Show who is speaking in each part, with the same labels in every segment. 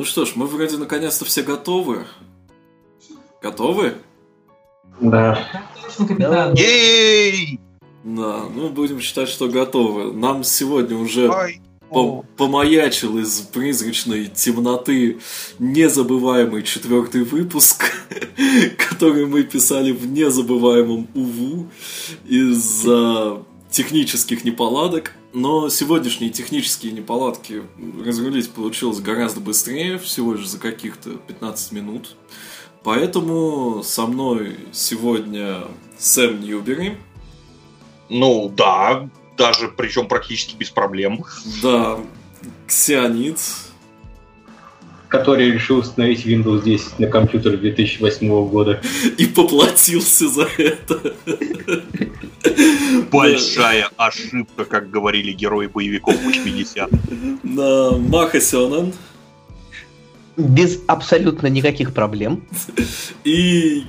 Speaker 1: Ну что ж, мы вроде наконец-то все готовы. Готовы?
Speaker 2: Да.
Speaker 3: Капитан.
Speaker 4: Ей!
Speaker 1: Да, ну будем считать, что готовы. Нам сегодня уже по- помаячил из призрачной темноты незабываемый четвертый выпуск, который мы писали в незабываемом УВУ из-за технических неполадок. Но сегодняшние технические неполадки разрулить получилось гораздо быстрее, всего лишь за каких-то 15 минут. Поэтому со мной сегодня Сэм Ньюбери,
Speaker 4: Ну да, даже причем практически без проблем.
Speaker 1: да, Ксионид,
Speaker 2: Который решил установить Windows 10 на компьютер 2008 года.
Speaker 1: и поплатился за это.
Speaker 4: Большая ошибка, как говорили герои боевиков 80
Speaker 1: На Маха Сёнэн
Speaker 5: Без абсолютно никаких проблем.
Speaker 1: и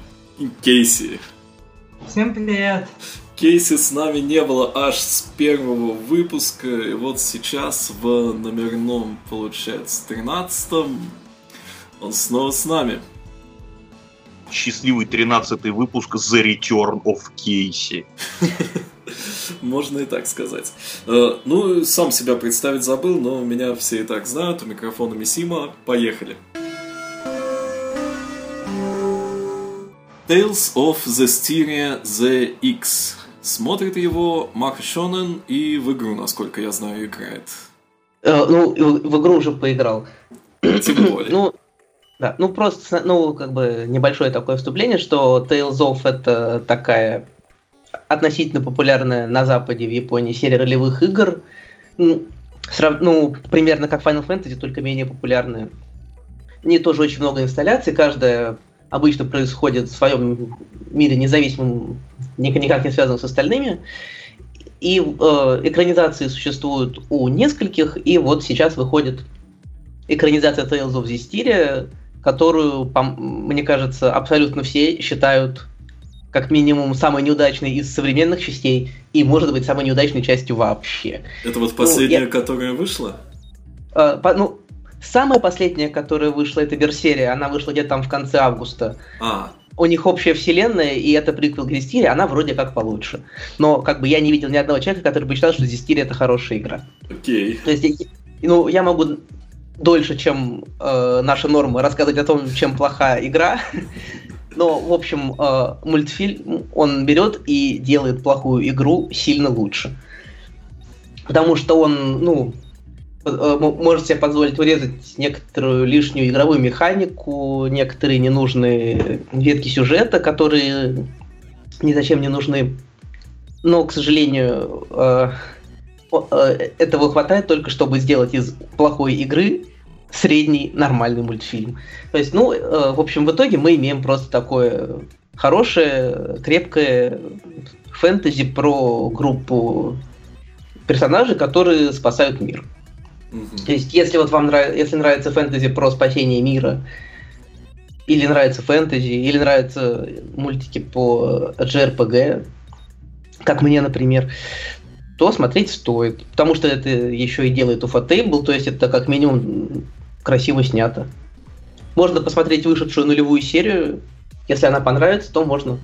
Speaker 1: Кейси.
Speaker 3: Всем привет.
Speaker 1: Кейси с нами не было аж с первого выпуска, и вот сейчас в номерном, получается, 13 он снова с нами.
Speaker 4: Счастливый 13 выпуск The Return of Casey.
Speaker 1: Можно и так сказать. Э, Ну, сам себя представить забыл, но меня все и так знают. У микрофона Мисима. Поехали. Tales of the Styria ZX. Смотрит его Маха Шонен и в игру, насколько я знаю, играет.
Speaker 5: Э, ну, в, в игру уже поиграл.
Speaker 1: Тем более.
Speaker 5: Ну, да, ну просто, ну, как бы небольшое такое вступление, что Tales of это такая относительно популярная на Западе, в Японии серия ролевых игр. Ну, срав- ну, примерно как Final Fantasy, только менее популярная. В ней тоже очень много инсталляций, каждая обычно происходит в своем мире независимом, ник- никак не связанном с остальными. И э, экранизации существуют у нескольких, и вот сейчас выходит экранизация Tales of Zestiria, которую, мне кажется, абсолютно все считают как минимум самой неудачной из современных частей и, может быть, самой неудачной частью вообще.
Speaker 1: Это вот последняя,
Speaker 5: я-
Speaker 1: которая вышла?
Speaker 5: Э, по- ну, самая последняя, которая вышла, это Берсерия, она вышла где-то там в конце августа.
Speaker 1: А,
Speaker 5: У них общая вселенная, и это приквел к Зестире, она вроде как получше. Но как бы я не видел ни одного человека, который бы считал, что Зестирия это хорошая игра.
Speaker 1: окей.
Speaker 5: То есть, ну, я могу дольше, чем э, наши нормы, рассказывать о том, чем плохая игра. Но, в общем, э, мультфильм, он берет и делает плохую игру сильно лучше. Потому что он, ну, э, может себе позволить урезать некоторую лишнюю игровую механику, некоторые ненужные ветки сюжета, которые ни зачем не нужны. Но, к сожалению, э, э, этого хватает только, чтобы сделать из плохой игры средний нормальный мультфильм. То есть, ну, э, в общем, в итоге мы имеем просто такое хорошее, крепкое фэнтези про группу персонажей, которые спасают мир.
Speaker 1: Мгм.
Speaker 5: То есть, если вот вам нравится, если нравится фэнтези про спасение мира, или нравится фэнтези, или нравятся мультики по JRPG, как мне, например, то смотреть стоит. Потому что это еще и делает Ufotable, то есть это как минимум красиво снято. Можно посмотреть вышедшую нулевую серию. Если она понравится, то можно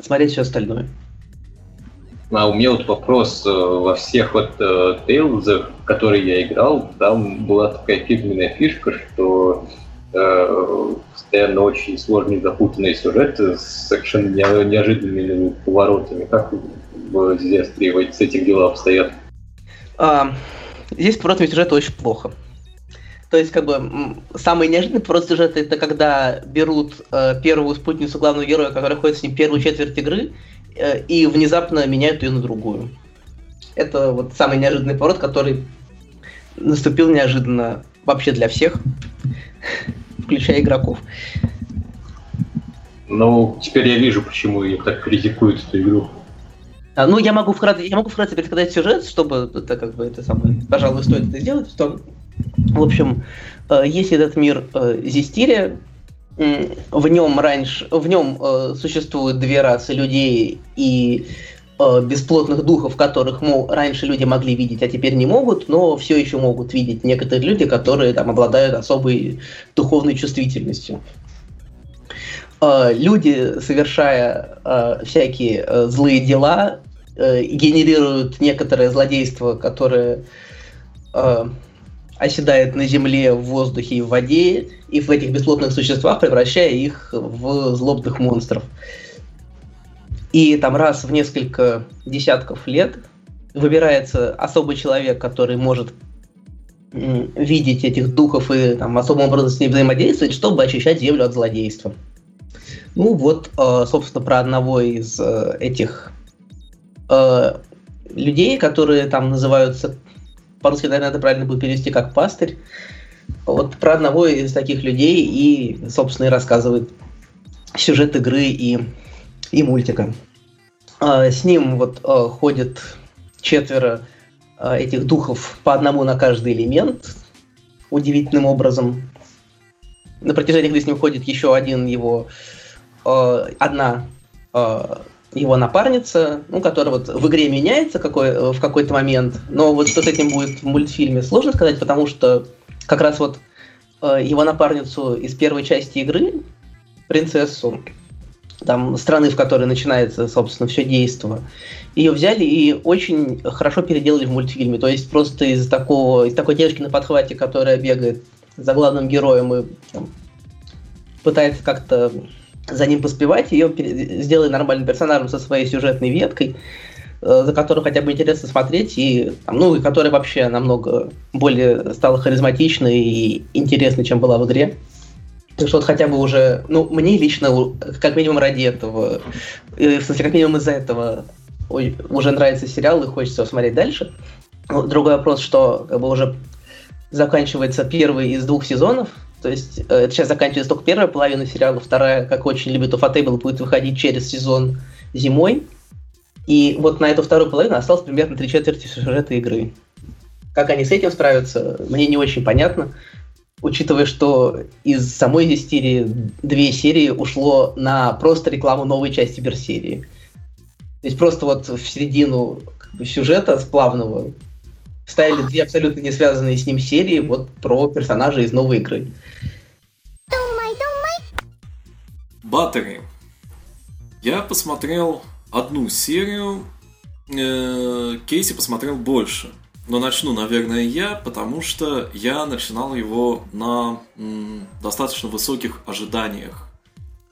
Speaker 5: смотреть все остальное.
Speaker 2: А у меня вот вопрос. э, Во всех вот э, Tales, в которые я играл, там была такая фирменная фишка, что э, постоянно очень сложные запутанные сюжеты с совершенно не- неожиданными поворотами. Как в Зестре с этих дела обстоят?
Speaker 5: А, здесь поворотами сюжета очень плохо. То есть, как бы, самый неожиданный поворот сюжета это когда берут э, первую спутницу главного героя, который ходит с ним первую четверть игры, э, и внезапно меняют ее на другую. Это вот самый неожиданный поворот, который наступил неожиданно вообще для всех, включая игроков.
Speaker 2: Ну, теперь я вижу, почему ее так критикуют эту игру.
Speaker 5: А, ну, я могу вкратце, я могу вкратце пересказать сюжет, чтобы это как бы это самое, пожалуй, стоит это сделать. Что, в общем, э, есть этот мир э, Зестирия, м, в нем раньше, в нем э, существуют две расы людей и бесплотных духов, которых, мол, раньше люди могли видеть, а теперь не могут, но все еще могут видеть некоторые люди, которые там обладают особой духовной чувствительностью. Люди, совершая всякие злые дела, генерируют некоторое злодейство, которое оседает на земле, в воздухе и в воде, и в этих бесплотных существах, превращая их в злобных монстров. И там раз в несколько десятков лет выбирается особый человек, который может видеть этих духов и там, особым образом с ними взаимодействовать, чтобы очищать землю от злодейства. Ну вот, э, собственно, про одного из э, этих э, людей, которые там называются, по-русски, наверное, это правильно будет перевести как пастырь. Вот про одного из таких людей и, собственно, и рассказывает сюжет игры и, и мультика. А, С ним вот э, ходит четверо э, этих духов по одному на каждый элемент, удивительным образом. На протяжении игры с ним ходит еще один его, одна его напарница, ну, которая вот в игре меняется какой, э, в какой-то момент, но вот что с этим будет в мультфильме, сложно сказать, потому что как раз вот э, его напарницу из первой части игры, принцессу, там, страны, в которой начинается, собственно, все действо, ее взяли и очень хорошо переделали в мультфильме. То есть просто из такого, из такой девочки на подхвате, которая бегает за главным героем и там, пытается как-то за ним поспевать, ее пере- сделали нормальным персонажем со своей сюжетной веткой, э, за которую хотя бы интересно смотреть, и, ну, и которая вообще намного более стала харизматичной и интересной, чем была в игре. Так что вот хотя бы уже, ну, мне лично, как минимум ради этого, э, в смысле, как минимум из-за этого уже нравится сериал и хочется его смотреть дальше. Другой вопрос, что как бы уже заканчивается первый из двух сезонов, то есть э, это сейчас заканчивается только первая половина сериала, вторая, как очень любит Уфатейбл, будет выходить через сезон зимой. И вот на эту вторую половину осталось примерно три четверти сюжета игры. Как они с этим справятся, мне не очень понятно, учитывая, что из самой здесь серии две серии ушло на просто рекламу новой части Берсерии. То есть просто вот в середину сюжета сплавного вставили две абсолютно не связанные с ним серии вот про персонажей из новой игры.
Speaker 1: Баттеры. Я посмотрел одну серию, э, Кейси посмотрел больше. Но начну, наверное, я, потому что я начинал его на достаточно высоких ожиданиях.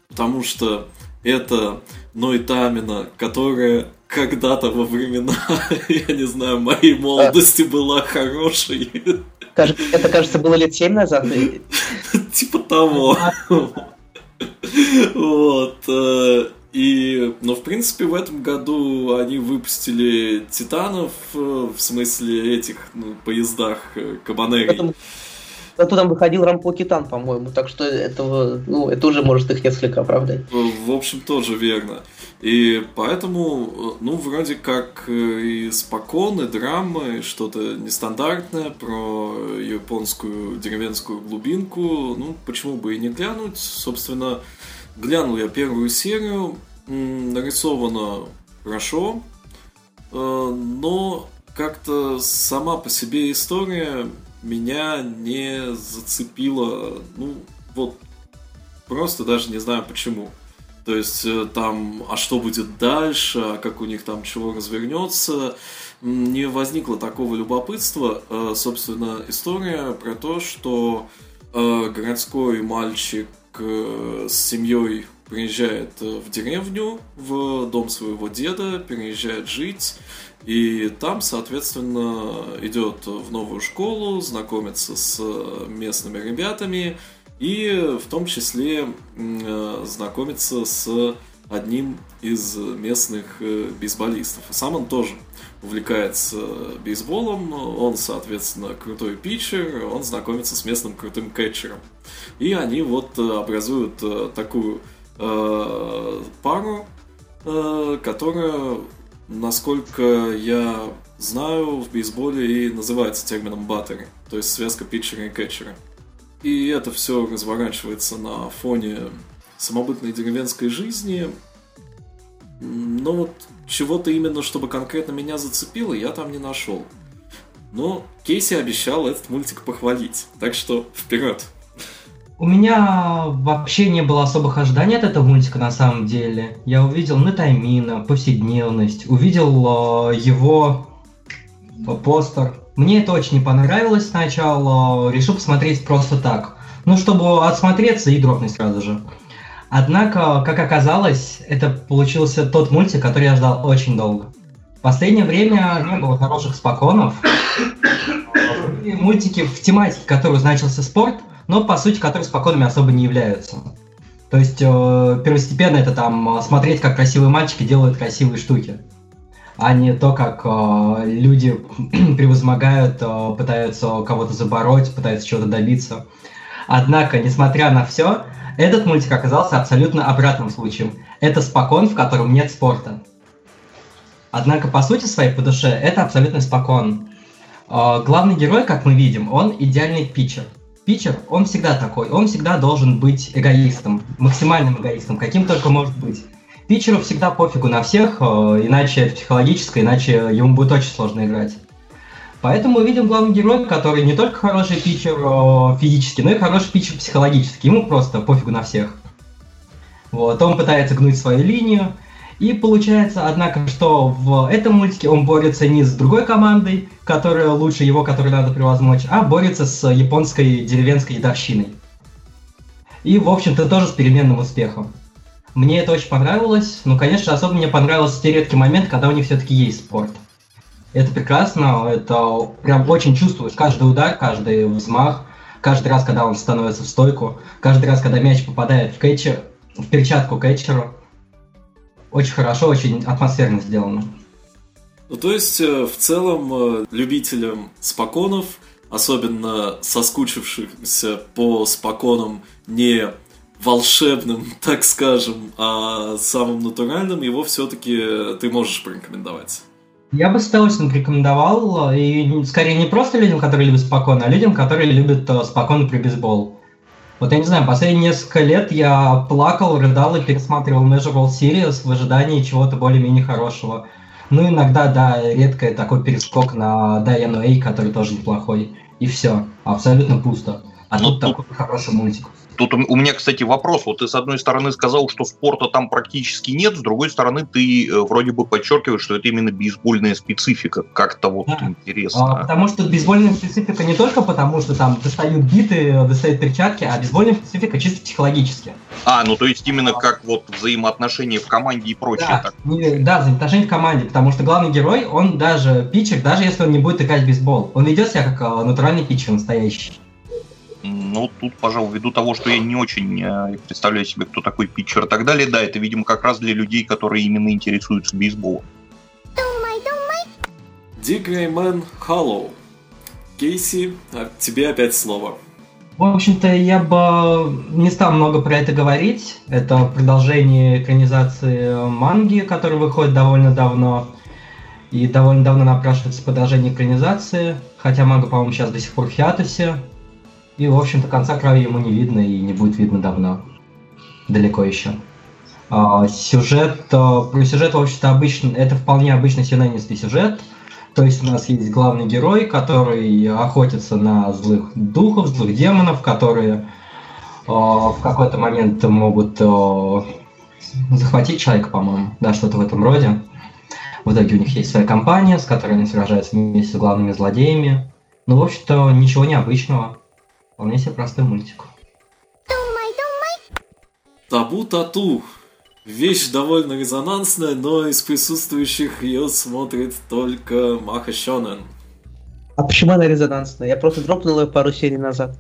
Speaker 1: Потому что это Нойтамина, которая когда-то во времена, я не знаю, моей молодости была хорошей.
Speaker 5: Это, кажется, было лет семь назад. и-
Speaker 1: Типа того. Вот. э, И, ну, в принципе, в этом году они выпустили Титанов, э, в смысле этих, ну, поездах э, Кабанери.
Speaker 5: Потом, зато там выходил Рампо Китан, по-моему, так что этого, ну, это уже может их несколько оправдать.
Speaker 1: В общем, тоже верно. И поэтому, э, ну, вроде как э, и спокойно, драмы, что-то нестандартное про японскую деревенскую глубинку. Ну, почему бы и не глянуть? Собственно, глянул я первую серию. Нарисовано хорошо, э, но как-то сама по себе история меня не зацепила. Ну, вот просто даже не знаю почему. То есть э, там, а что будет дальше, а как у них там чего развернется, не возникло такого любопытства. Э, Собственно, история про то, что э, городской мальчик с семьей приезжает в деревню, в дом своего деда, переезжает жить, и там, соответственно, идет в новую школу, знакомится с э, местными ребятами, и в том числе э, знакомится с одним из местных э, бейсболистов. Сам он тоже увлекается бейсболом, он, соответственно, крутой питчер, он знакомится с местным крутым кетчером. И они вот образуют такую э, пару, э, которая, насколько я знаю, в бейсболе и называется термином баттери, то есть связка питчера и кетчера. И это все разворачивается на фоне самобытной деревенской жизни. Но вот чего-то именно, чтобы конкретно меня зацепило, я там не нашел. Но Кейси обещал этот мультик похвалить. Так что вперед.
Speaker 3: У меня вообще не было особых ожиданий от этого мультика на самом деле. Я увидел Натаймина, повседневность, увидел э, его э, постер. Мне это очень не понравилось сначала, решил посмотреть просто так. Ну, чтобы отсмотреться и дропнуть сразу же. Однако, как оказалось, это получился тот мультик, который я ждал очень долго. В последнее время не было хороших споконов. Были мультики в тематике, которую значился спорт, но по сути, которые спокойными особо не являются. То есть э, первостепенно это там э, смотреть, как красивые мальчики делают красивые штуки, а не то, как э, люди превозмогают, пытаются кого-то забороть, пытаются чего-то добиться. Однако, несмотря на все, этот мультик оказался абсолютно обратным случаем. Это спокон, в котором нет спорта. Однако, по сути своей, по душе, это абсолютно спокон. Главный герой, как мы видим, он идеальный питчер. Питчер, он всегда такой, он всегда должен быть эгоистом, максимальным эгоистом, каким только может быть. Питчеру всегда пофигу на всех, э, иначе это психологическое, иначе ему будет очень сложно играть. Поэтому мы видим главный герой, который не только хороший питчер э, физически, но и хороший питчер психологически. Ему просто пофигу на всех. Вот, он пытается гнуть свою линию. И получается, однако, что в этом мультике он борется не с другой командой, которая лучше его, которой надо превозмочь, а борется с японской деревенской едовщиной. И, в общем-то, тоже с переменным успехом. Мне это очень понравилось. Ну, конечно, особо мне понравился те редкий момент, когда у них все-таки есть спорт. Это прекрасно, это прям очень чувствуешь каждый удар, каждый взмах, каждый раз, когда он становится в стойку, каждый раз, когда мяч попадает в кетчер, в перчатку кетчеру. Очень хорошо, очень атмосферно сделано.
Speaker 1: Ну, то есть, э, в целом, э, любителям споконов, особенно соскучившихся по споконам не волшебным, так скажем, а самым натуральным, его все-таки ты можешь порекомендовать.
Speaker 3: Я бы с удовольствием рекомендовал, и скорее не просто людям, которые любят спокойно, а людям, которые любят э, спокойно при бейсбол. Вот я не знаю, последние несколько лет я плакал, рыдал и пересматривал World Series в ожидании чего-то более-менее хорошего. Ну, иногда, да, редко такой перескок на Дайану Эй, который тоже неплохой. И все. Абсолютно пусто. А
Speaker 4: Ну,
Speaker 3: тут- такой хороший мультик.
Speaker 4: Тут у меня, кстати, вопрос. Вот ты, с одной стороны, сказал, что спорта там практически нет, с другой стороны, ты э, вроде бы подчеркиваешь, что это именно бейсбольная специфика. Как-то вот
Speaker 3: Да.
Speaker 4: интересно.
Speaker 3: А, потому что бейсбольная специфика не только потому, что там достают биты, достают перчатки, а бейсбольная специфика чисто психологически.
Speaker 4: А, ну то есть именно как вот взаимоотношения в команде и прочее.
Speaker 3: Да,
Speaker 4: Так.
Speaker 3: не- да, взаимоотношения в команде, потому что главный герой, он даже питчер, даже если он не будет играть в бейсбол, он ведет себя как э, натуральный питчер настоящий.
Speaker 4: Ну, тут, пожалуй, ввиду того, что я не очень э, представляю себе, кто такой питчер и так далее, да, это, видимо, как раз для людей, которые именно интересуются бейсболом.
Speaker 1: Dick Grayman Hollow. Кейси, а тебе опять слово.
Speaker 3: В общем-то, я бы не стал много про это говорить. Это продолжение экранизации манги, которая выходит довольно давно. И довольно давно напрашивается продолжение экранизации. Хотя манга, по-моему, сейчас до сих пор в хиатусе. И, в общем-то, конца края ему не видно и не будет видно давно. Далеко еще. А, сюжет, а, про сюжет, в общем-то, обычно, это вполне обычный синонистый сюжет. То есть у нас есть главный герой, который охотится на злых духов, злых демонов, которые э, в какой-то момент могут э, захватить человека, по-моему, да, что-то в этом роде. В итоге у них есть своя компания, с которой они сражаются вместе с главными злодеями. Ну, в общем-то, ничего необычного. Вполне себе простой мультик.
Speaker 1: Табу тату. Вещь довольно резонансная, но из присутствующих ее смотрит только Маха Шонен.
Speaker 5: А почему она резонансная? Я просто дропнул ее пару серий назад.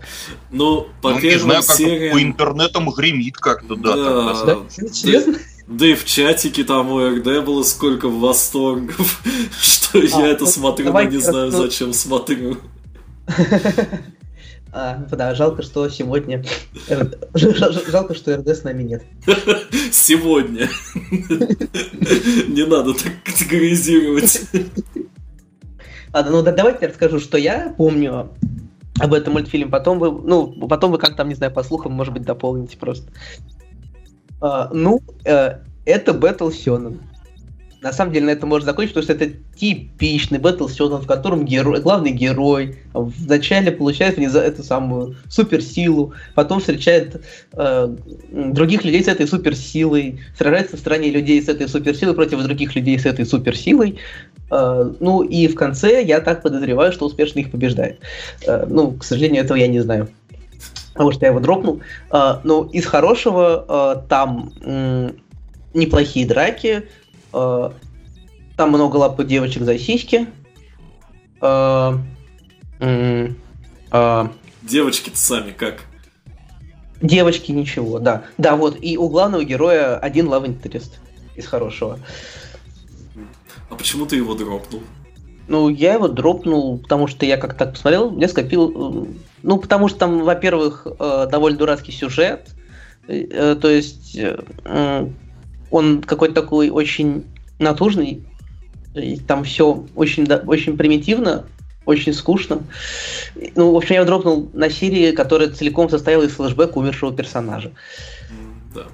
Speaker 1: Ну, по
Speaker 4: Ну, не
Speaker 1: первым
Speaker 4: знаю, как
Speaker 1: сериям...
Speaker 4: по интернетам гремит как-то, да.
Speaker 1: Да.
Speaker 5: Да? Серьезно?
Speaker 1: Да и в чатике там у РД было сколько восторгов, что я это
Speaker 5: ну,
Speaker 1: смотрю, но не знаю, зачем смотрю.
Speaker 5: А, да, жалко, что сегодня... Жалко, что РД с нами нет.
Speaker 1: Сегодня. Не надо так категоризировать.
Speaker 5: Ладно, ну да, давайте я расскажу, что я помню об этом мультфильме. Потом вы, ну, потом вы как там, не знаю, по слухам, может быть, дополните просто. А, ну, э, это Battle Shonen. На самом деле на это можно закончить, потому что это типичный Battle Shonen, в котором герой, главный герой вначале получает внеза эту самую суперсилу, потом встречает э, других людей с этой суперсилой, сражается в стороне людей с этой суперсилой против других людей с этой суперсилой, э, ну и в конце я так подозреваю, что успешно их побеждает. Э, ну, к сожалению, этого я не знаю потому что я его дропнул. Uh, но из хорошего uh, там um, неплохие драки, uh, там много лапы девочек за сиськи. Uh,
Speaker 1: um, uh, Девочки-то сами как?
Speaker 5: Девочки ничего, да. Да, вот, и у главного героя один love interest из хорошего.
Speaker 1: А почему ты его дропнул?
Speaker 5: Ну, я его дропнул, потому что я как-то посмотрел, мне скопил... Ну, потому что там, во-первых, э, довольно дурацкий сюжет, э, то есть э, он какой-то такой очень натужный, там все очень, очень примитивно, очень скучно. Ну, в общем, я дропнул на серии, которая целиком состояла из флешбэка умершего персонажа.
Speaker 4: Да.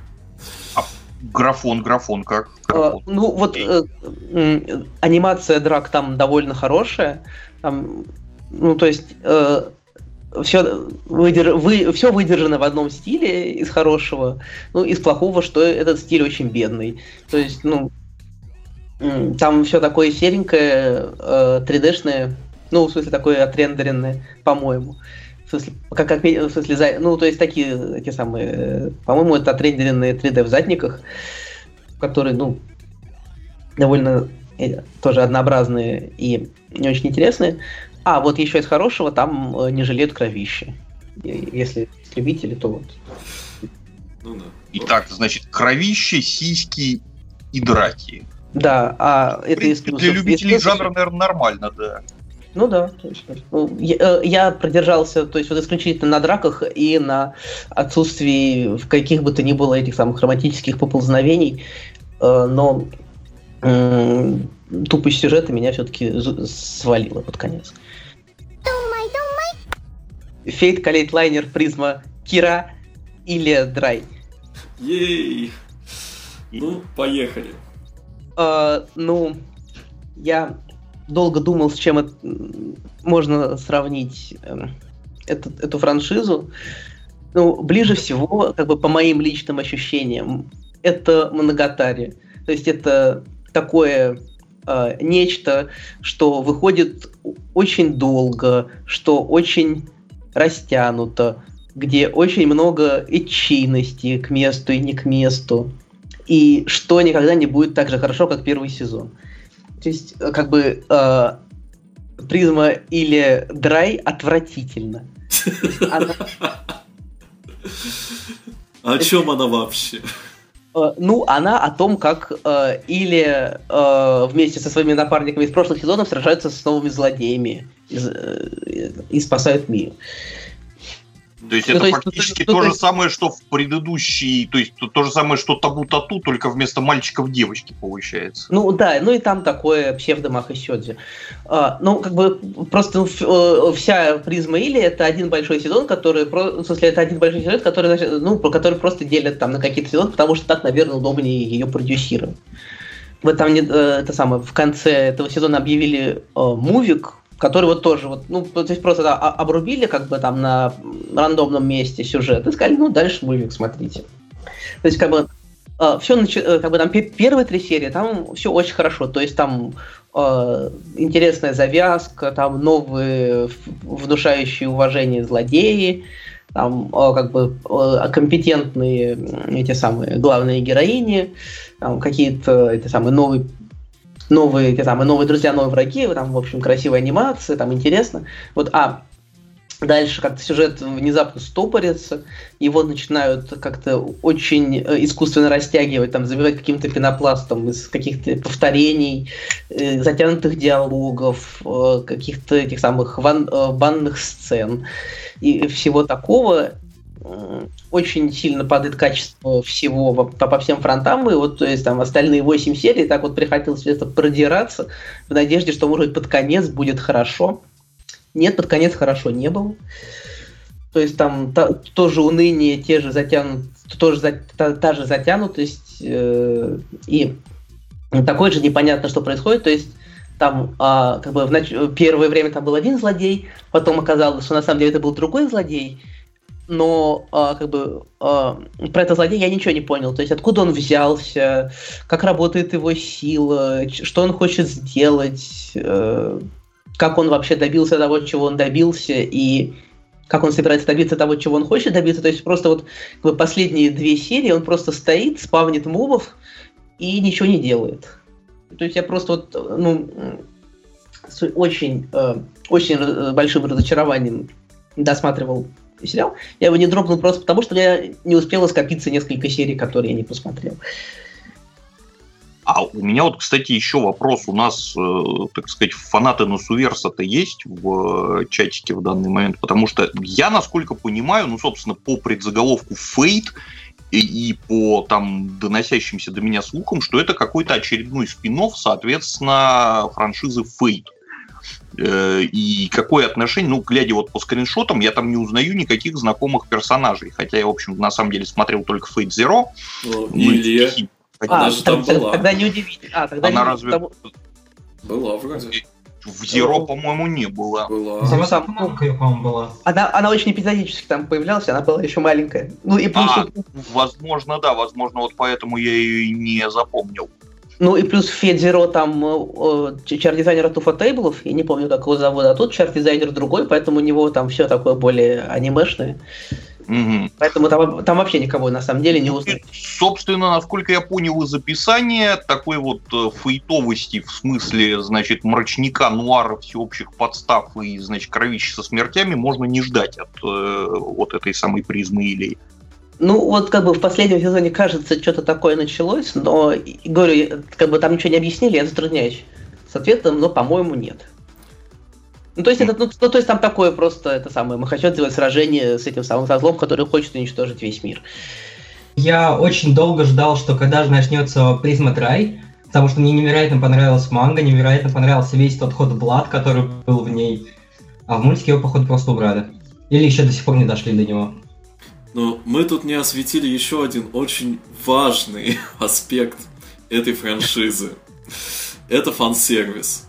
Speaker 4: А графон, графон как?
Speaker 5: А, ну, вот э, э, анимация драк там довольно хорошая. Там, ну, то есть э, все, выдерж... вы... все выдержано в одном стиле из хорошего. Ну, из плохого, что этот стиль очень бедный. То есть, ну, там все такое серенькое, э, 3D-шное, ну, в смысле, такое отрендеренное, по-моему. В смысле, как, как, в смысле, ну, то есть такие, эти самые, по-моему, это отрендеренные 3D в задниках которые, ну, довольно э, тоже однообразные и не очень интересные. А, вот еще из хорошего, там э, не жалеют кровищи. Если любители, то вот.
Speaker 4: Ну да. Итак, значит, кровище, сиськи и драки.
Speaker 5: Да, а это
Speaker 4: из Для любителей жанра, наверное, нормально, да.
Speaker 5: Ну да, точно. Ну, я, э, я продержался, то есть вот исключительно на драках и на отсутствии в каких бы то ни было этих самых романтических поползновений. Э, но тупость сюжета меня все-таки свалила под конец. Фейт, Калейт Лайнер, Призма, Кира или Драй?
Speaker 1: Ей! Ну, поехали.
Speaker 5: Uh, ну, я долго думал, с чем это, можно сравнить э, эту, эту франшизу. Ну, ближе всего, как бы по моим личным ощущениям, это Моногатари. То есть это такое э, нечто, что выходит очень долго, что очень растянуто, где очень много этчийности к месту и не к месту, и что никогда не будет так же хорошо, как первый сезон. То есть, э, как бы, э, призма или драй отвратительно.
Speaker 1: О чем она вообще?
Speaker 5: Э, ну, она о том, как э, или э, вместе со своими напарниками из прошлых сезонов сражаются с новыми злодеями и, э, и спасают мир.
Speaker 4: То есть ну, это то есть, фактически ну, то, то, то же самое, что в предыдущей, то есть то, то же самое, что табу тату, только вместо мальчиков девочки получается.
Speaker 5: Ну да, ну и там такое псевдомаха Сёдзи. А, ну, как бы просто ну, э, вся призма Или это один большой сезон, который, в смысле, это один большой сезон, который, ну, который просто делят там на какие-то сезоны, потому что так, наверное, удобнее ее продюсировать. В там э, это самое, в конце этого сезона объявили э, мувик, который вот тоже вот, ну, то есть просто да, обрубили как бы там на рандомном месте сюжет и сказали, ну, дальше мультик смотрите. То есть как бы Uh, все э, как бы там первые три серии, там все очень хорошо. То есть там э, интересная завязка, там новые внушающие уважение злодеи, там э, как бы э, компетентные эти самые главные героини, там какие-то эти самые новые новые, те самые новые друзья, новые враги, там, в общем, красивая анимация, там интересно. Вот, а дальше как-то сюжет внезапно стопорится, его начинают как-то очень э, искусственно растягивать, там, забивать каким-то пенопластом из каких-то повторений, э, затянутых диалогов, э, каких-то этих самых ван, банных сцен и всего такого очень сильно падает качество всего по, по всем фронтам, и вот, то есть, там, остальные 8 серий так вот приходилось где-то продираться в надежде, что, может быть, под конец будет хорошо. Нет, под конец хорошо не было. То есть там та, тоже уныние, те же затянут, тоже за, та, та же затянутость э, и такое же непонятно, что происходит. То есть там а, как бы в нач... первое время там был один злодей, потом оказалось, что на самом деле это был другой злодей, но а, как бы а, про этого злодея я ничего не понял. То есть откуда он взялся, как работает его сила, что он хочет сделать, э, как он вообще добился того, чего он добился, и как он собирается добиться того, чего он хочет добиться. То есть просто вот как бы, последние две серии он просто стоит, спавнит мобов и ничего не делает. То есть я просто вот, ну, с очень, э, очень большим разочарованием досматривал сериал. Я его не дропнул просто потому, что я не успела скопиться несколько серий, которые я не посмотрел.
Speaker 4: А у меня вот, кстати, еще вопрос. У нас, э, так сказать, фанаты Носуверса-то есть в э, чатике в данный момент? Потому что я, насколько понимаю, ну, собственно, по предзаголовку «Фейт» и, и по там доносящимся до меня слухам, что это какой-то очередной спин соответственно, франшизы Fate. Э, и какое отношение, ну, глядя вот по скриншотам, я там не узнаю никаких знакомых персонажей. Хотя я, в общем, на самом деле смотрел только Fate Zero.
Speaker 1: Ну, Илья.
Speaker 5: А, же там была. Тогда не удивительно. А, тогда
Speaker 4: Она не... разве...
Speaker 1: Была вроде.
Speaker 4: В Zero, по-моему, не было.
Speaker 1: Была.
Speaker 3: Зеро там по-моему, была.
Speaker 5: Она, она очень эпизодически там появлялась, она была еще маленькая. Ну и плюс... А,
Speaker 4: возможно, да, возможно, вот поэтому я ее и не запомнил.
Speaker 5: Ну и плюс в Федзеро там э, чар-дизайнер от Уфа Тейблов, я не помню, как его зовут, а тут чар-дизайнер другой, поэтому у него там все такое более анимешное. Угу. Поэтому там, там вообще никого на самом деле не узнать.
Speaker 4: Собственно, насколько я понял из описания, такой вот э, фейтовости в смысле, значит, мрачника, нуара, всеобщих подстав и, значит, кровища со смертями можно не ждать от э, вот этой самой призмы или
Speaker 5: ну, вот как бы в последнем сезоне, кажется, что-то такое началось, но, говорю, как бы там ничего не объяснили, я затрудняюсь с ответом, но, по-моему, нет. Ну, то есть, это, ну, ну, то есть там такое просто, это самое, мы хотим сделать сражение с этим самым злом, который хочет уничтожить весь мир.
Speaker 3: Я очень долго ждал, что когда же начнется Призма Драй, потому что мне невероятно понравилась манга, невероятно понравился весь тот ход Блад, который был в ней. А в мультике его, походу, просто убрали. Или еще до сих пор не дошли до него.
Speaker 1: Но мы тут не осветили еще один очень важный аспект этой франшизы. Это фан-сервис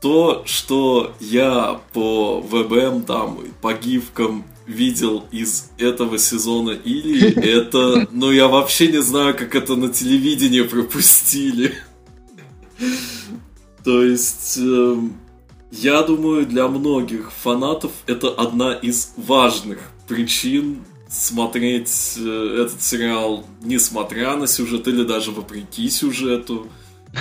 Speaker 1: то, что я по ВБМ, там, по гифкам видел из этого сезона или это... Ну, я вообще не знаю, как это на телевидении пропустили. То есть, э, я думаю, для многих фанатов это одна из важных причин смотреть э, этот сериал, несмотря на сюжет или даже вопреки сюжету.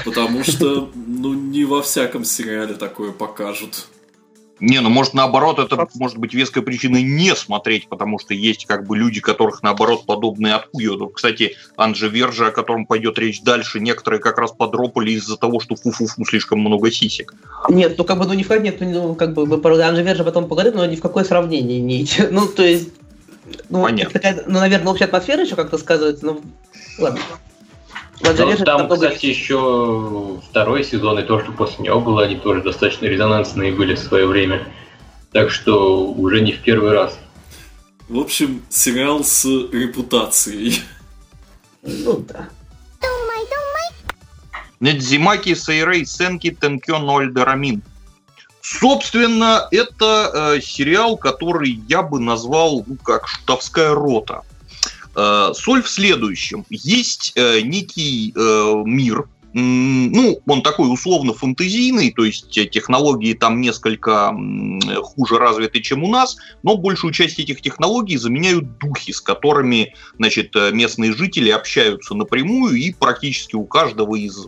Speaker 1: Потому что, ну, не во всяком сериале такое покажут.
Speaker 4: Не, ну может наоборот, это может быть веская причина не смотреть, потому что есть как бы люди, которых наоборот подобные откуют. Кстати, Анджи Вержа, о котором пойдет речь дальше, некоторые как раз подропали из-за того, что фу-фу-фу слишком много сисек.
Speaker 5: Нет, ну как бы, ну не в нет, ну как бы мы про Анджи Вержа потом поговорим, но ни в какое сравнение не идти. Ну, то есть, ну, Понятно. Такая, ну, наверное, общая атмосфера еще как-то сказывается, ну, ладно.
Speaker 2: Ну, там, кстати, еще второй сезон, и то, что после него было, они тоже достаточно резонансные были в свое время. Так что уже не в первый раз.
Speaker 1: В общем, сериал с репутацией.
Speaker 5: Ну да.
Speaker 4: Недзимаки Сейрей Сенки Тенкё Ноль Дарамин. Собственно, это э, сериал, который я бы назвал ну, как шутовская рота. Э, соль в следующем. Есть э, некий э, мир, ну, он такой условно фантазийный, то есть технологии там несколько хуже развиты, чем у нас, но большую часть этих технологий заменяют духи, с которыми, значит, местные жители общаются напрямую, и практически у каждого из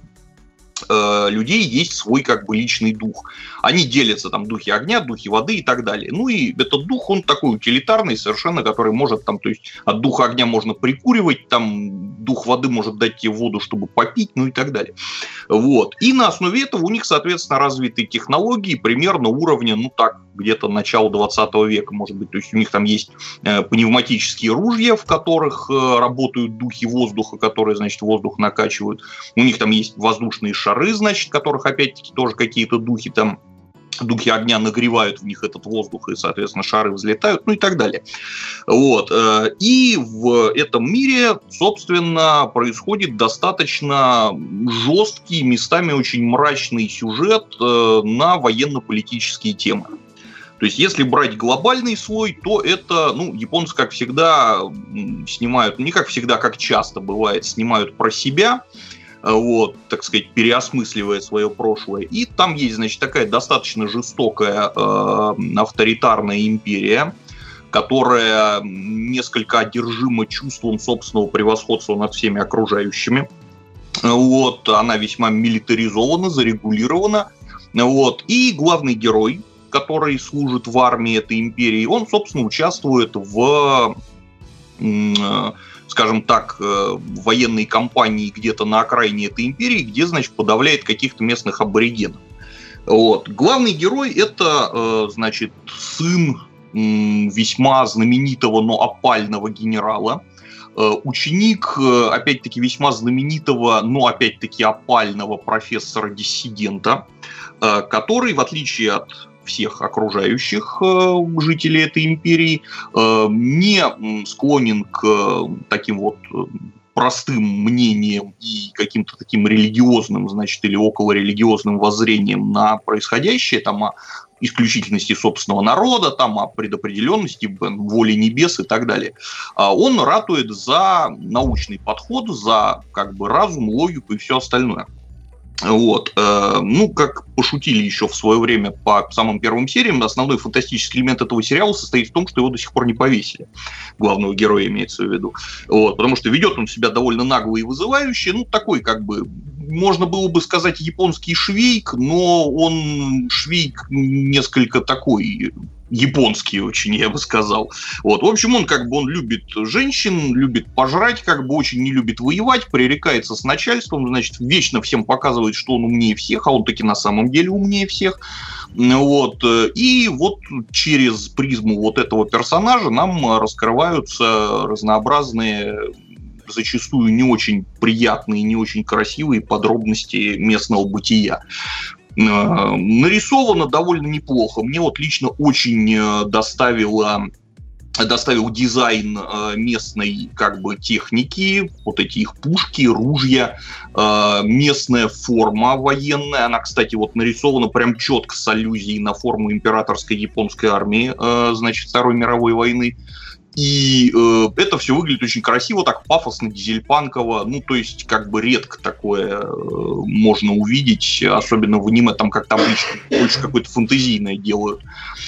Speaker 4: э, людей есть свой как бы личный дух. Они делятся там духи огня, духи воды и так далее. Ну и этот дух, он такой утилитарный совершенно, который может там, то есть от духа огня можно прикуривать, там дух воды может дать тебе воду, чтобы попить, ну и так далее. Вот. И на основе этого у них, соответственно, развиты технологии примерно уровня, ну так, где-то начала 20 века, может быть. То есть у них там есть э, пневматические ружья, в которых э, работают духи воздуха, которые, значит, воздух накачивают. У них там есть воздушные шары, значит, которых опять-таки тоже какие-то духи там духи огня нагревают в них этот воздух, и, соответственно, шары взлетают, ну и так далее. Вот. Э, и в этом мире, собственно, происходит достаточно жесткий, местами очень мрачный сюжет на военно-политические темы. То есть, если брать глобальный слой, то это, ну, японцы, как всегда, снимают, не как всегда, как часто бывает, снимают про себя, вот, так сказать, переосмысливая свое прошлое. И там есть, значит, такая достаточно жестокая э, авторитарная империя, которая несколько одержима чувством собственного превосходства над всеми окружающими. Вот, она весьма милитаризована, зарегулирована. Вот, и главный герой, который служит в армии этой империи, он, собственно, участвует в скажем так, э, военной кампании где-то на окраине этой империи, где, значит, подавляет каких-то местных аборигенов. Вот. Главный герой это, э, значит, сын весьма знаменитого, но опального генерала, э, ученик, опять-таки, весьма знаменитого, но опять-таки опального профессора-диссидента, который, в отличие от всех окружающих э, жителей этой империи, э, не склонен к э, таким вот простым мнением и каким-то таким религиозным, значит, или около религиозным воззрением на происходящее, там, о исключительности собственного народа, там, о предопределенности воли небес и так далее. А он ратует за научный подход, за как бы разум, логику и все остальное. Вот. Э, ну, как пошутили еще в свое время по самым первым сериям, основной фантастический элемент этого сериала состоит в том, что его до сих пор не повесили. Главного героя имеется в виду. Вот. Потому что ведет он себя довольно нагло и вызывающе. Ну, такой, как бы, можно было бы сказать, японский швейк, но он швейк несколько такой японский очень, я бы сказал. Вот. В общем, он как бы он любит женщин, любит пожрать, как бы очень не любит воевать, пререкается с начальством, значит, вечно всем показывает, что он умнее всех, а он таки на самом деле умнее всех. Вот. И вот через призму вот этого персонажа нам раскрываются разнообразные зачастую не очень приятные, не очень красивые подробности местного бытия. Э, нарисовано довольно неплохо. Мне вот лично очень э, доставило доставил дизайн э, местной как бы техники, вот эти их пушки, ружья, местная форма военная, она, кстати, вот нарисована прям четко с аллюзией на форму императорской японской армии, значит, Второй мировой войны. И э, это все выглядит очень красиво, так пафосно, дизельпанково. Ну, то есть, как бы редко такое э, можно увидеть, особенно в аниме, там как-то обычно больше какое-то фантазийное делают.